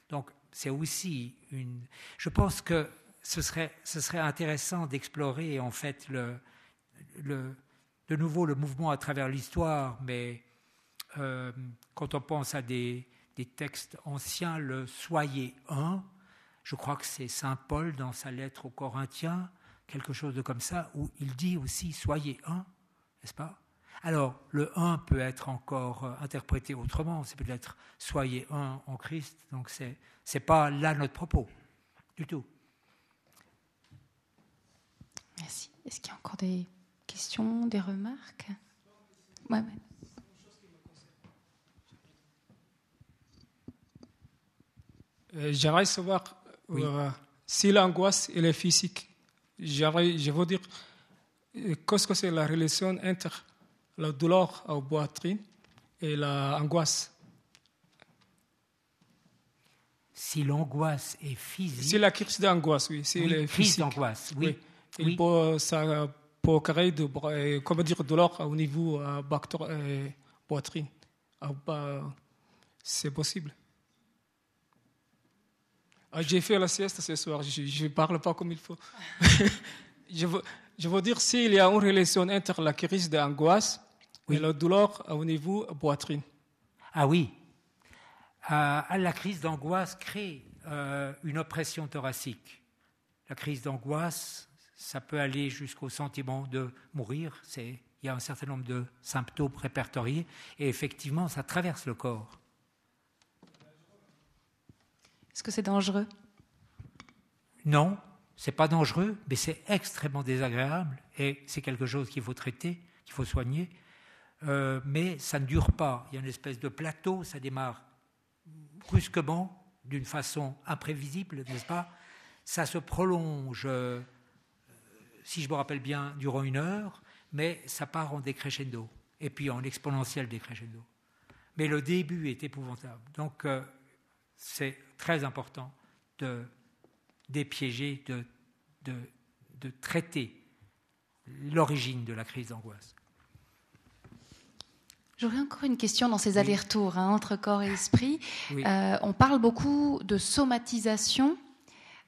Donc c'est aussi une... Je pense que ce serait, intéressant d'explorer en fait le, le, de nouveau le mouvement à travers l'histoire, mais euh, quand on pense à des, textes anciens, le Soyez un, je crois que c'est Saint Paul dans sa lettre aux Corinthiens, quelque chose de comme ça, où il dit aussi Soyez un, n'est-ce pas? Alors, le un peut être encore euh, interprété autrement, c'est peut-être soyez un en Christ, donc ce n'est pas là notre propos, du tout. Merci. Est-ce qu'il y a encore des questions, des remarques? Ouais, ouais. Euh, j'aimerais savoir euh, si l'angoisse est physique. J'aimerais, je veux dire, euh, qu'est-ce que c'est la relation entre la douleur au poitrine et l'angoisse Si l'angoisse est physique. Si la crise d'angoisse, oui. Si oui, crise d'angoisse, oui. oui. Il peut, ça peut créer de, euh, comment dire, douleur au niveau euh, euh, poitrine. Ah, bah, c'est possible. Ah, j'ai fait la sieste ce soir, je ne parle pas comme il faut. je, veux, je veux dire, s'il y a une relation entre la crise d'angoisse et la douleur au niveau poitrine. Ah oui. la crise d'angoisse crée une oppression thoracique. La crise d'angoisse, ça peut aller jusqu'au sentiment de mourir. il y a un certain nombre de symptômes répertoriés et effectivement, ça traverse le corps. Est-ce que c'est dangereux? Non, c'est pas dangereux, mais c'est extrêmement désagréable et c'est quelque chose qu'il faut traiter, qu'il faut soigner. Euh, mais ça ne dure pas. Il y a une espèce de plateau, ça démarre brusquement, d'une façon imprévisible, n'est-ce pas? Ça se prolonge, euh, si je me rappelle bien, durant une heure, mais ça part en décrescendo, et puis en exponentiel décrescendo. Mais le début est épouvantable. Donc, euh, c'est très important de dépiéger, de, de, de traiter l'origine de la crise d'angoisse. J'aurais encore une question dans ces allers-retours hein, entre corps et esprit. Euh, on parle beaucoup de somatisation.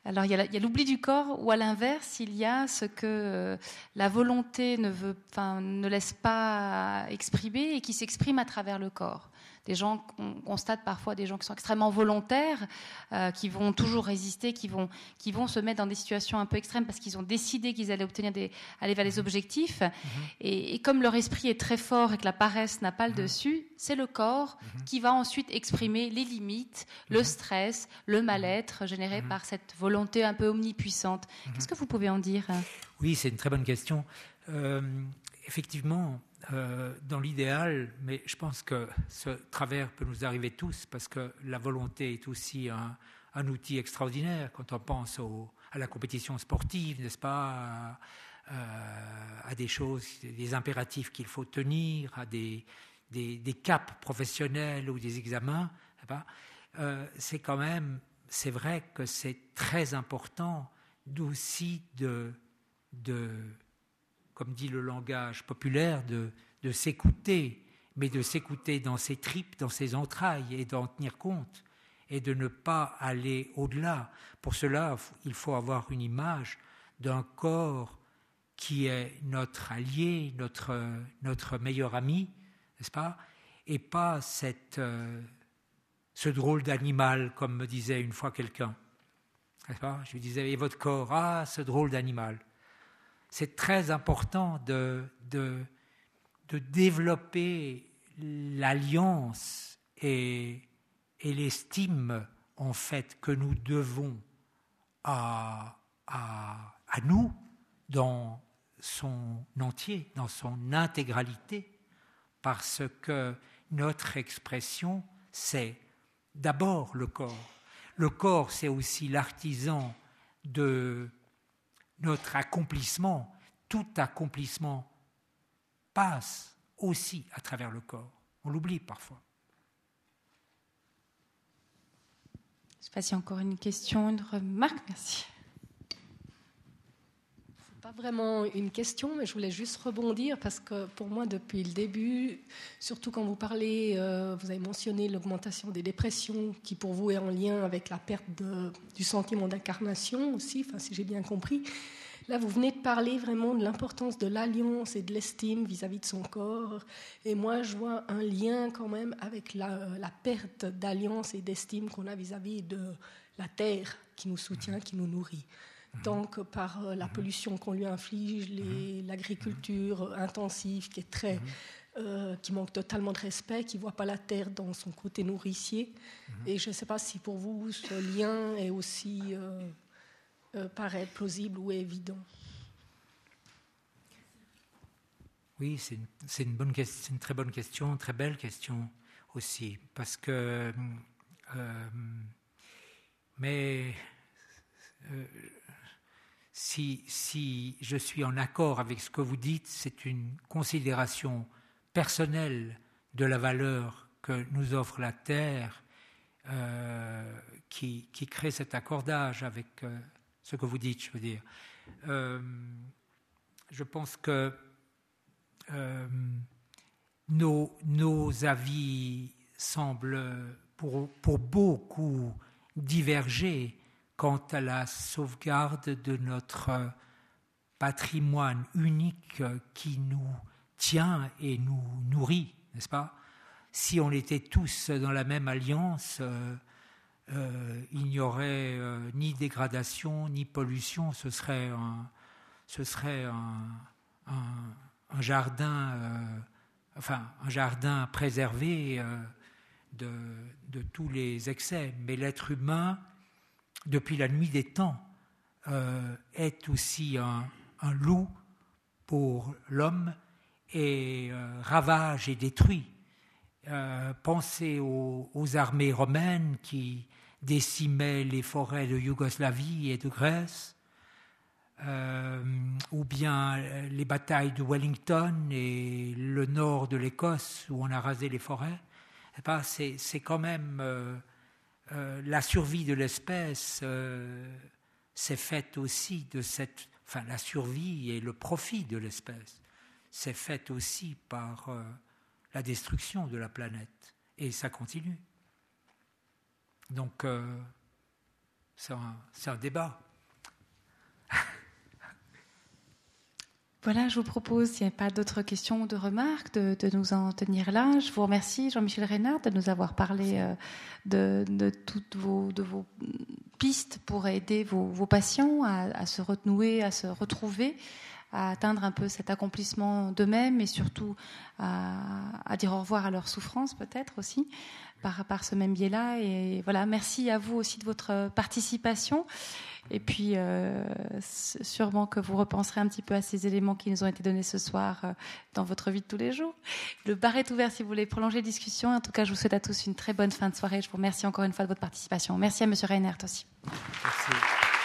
Alors il y a l'oubli du corps ou à l'inverse, il y a ce que euh, la volonté ne, laisse pas exprimer et qui s'exprime à travers le corps des gens qu'on constate parfois des gens qui sont extrêmement volontaires, euh, qui vont toujours résister, qui vont, qui vont se mettre dans des situations un peu extrêmes parce qu'ils ont décidé qu'ils allaient obtenir des, aller vers les mhm. objectifs. Mhm. Et, comme leur esprit est très fort et que la paresse n'a pas le mhm. dessus, c'est le corps qui va ensuite exprimer les limites, le stress, le mal-être généré par cette volonté un peu omnipuissante. Qu'est-ce que vous pouvez en dire? Oui, c'est une très bonne question. Euh, effectivement, euh, dans l'idéal, mais je pense que ce travers peut nous arriver tous parce que la volonté est aussi un, outil extraordinaire quand on pense à la compétition sportive, n'est-ce pas, à, des choses, des impératifs qu'il faut tenir, à des, des, caps professionnels ou des examens. Euh, c'est quand même, c'est vrai que c'est très important aussi de, de comme dit le langage populaire, de, s'écouter, mais de s'écouter dans ses tripes, dans ses entrailles, et d'en tenir compte, et de ne pas aller au-delà. Pour cela, il faut avoir une image d'un corps qui est notre allié, notre, meilleur ami, n'est-ce pas? Et pas cette, euh, ce drôle d'animal, comme me disait une fois quelqu'un. Je lui disais, et votre corps? Ah, ce drôle d'animal c'est très important de, de, développer l'alliance et, et l'estime en fait que nous devons à, à, à, nous dans son entier, dans son intégralité, parce que notre expression, c'est d'abord le corps. Le corps, c'est aussi l'artisan de notre accomplissement, tout accomplissement passe aussi à travers le corps. On l'oublie parfois. Je ne sais pas s'il encore une question, une remarque. Merci pas vraiment une question, mais je voulais juste rebondir parce que pour moi, depuis le début, surtout quand vous parlez, euh, vous avez mentionné l'augmentation des dépressions qui pour vous est en lien avec la perte du sentiment d'incarnation aussi, enfin, si j'ai bien compris. Là, vous venez de parler vraiment de l'importance de l'alliance et de l'estime vis-à-vis de son corps. Et moi, je vois un lien quand même avec la, la perte d'alliance et d'estime qu'on a vis-à-vis de la terre qui nous soutient, qui nous nourrit. Mhm. tant que par euh, la mhm. pollution qu'on lui inflige, mhm. l'agriculture intensive qui est très, euh, qui manque totalement de respect, qui voit pas la terre dans son côté nourricier. Et je ne sais pas si pour vous ce lien est aussi euh, paraît plausible ou évident. Oui, c'est une, une, bonne, une très bonne question, très belle question aussi, parce que mais si, je suis en accord avec ce que vous dites, c'est une considération personnelle de la valeur que nous offre la Terre euh, qui, crée cet accordage avec euh, ce que vous dites, je veux dire. Euh, je pense que nos, avis semblent pour beaucoup diverger quant à la sauvegarde de notre patrimoine unique qui nous tient et nous nourrit, n'est-ce pas? Si on était tous dans la même alliance, euh, euh, il n'y aurait euh, ni dégradation ni pollution, ce serait un, jardin, euh, enfin un jardin préservé euh, de, tous les excès. Mais l'être humain, depuis la nuit des temps, est aussi un, loup pour l'homme et ravage et détruit. pensez aux armées romaines qui décimait les forêts de Yougoslavie et de Grèce, euh, ou bien les batailles de Wellington et le nord de l'Écosse où on a rasé les forêts, eh ben, c'est quand même euh, euh, la survie de l'espèce c'est faite aussi de cette, enfin la survie et le profit de l'espèce, c'est fait aussi par la destruction de la planète et ça continue. Donc, euh, c'est un, débat. Voilà, je vous propose, s'il n'y a pas d'autres questions ou de remarques, de, nous en tenir là. Je vous remercie, Jean-Michel Reynard, de nous avoir parlé euh, de, toutes vos, de vos pistes pour aider vos, patients à, se renouer, à se retrouver, à atteindre un peu cet accomplissement d'eux-mêmes et surtout à, dire au revoir à leur souffrance peut-être aussi par, par ce même biais-là. Et voilà, merci à vous aussi de votre participation. Et puis, euh, sûrement que vous repenserez un petit peu à ces éléments qui nous ont été donnés ce soir euh, dans votre vie de tous les jours. Le bar est ouvert si vous voulez prolonger la discussion. En tout cas, je vous souhaite à tous une très bonne fin de soirée. Je vous remercie encore une fois de votre participation. Merci à M. Reinert aussi. Merci.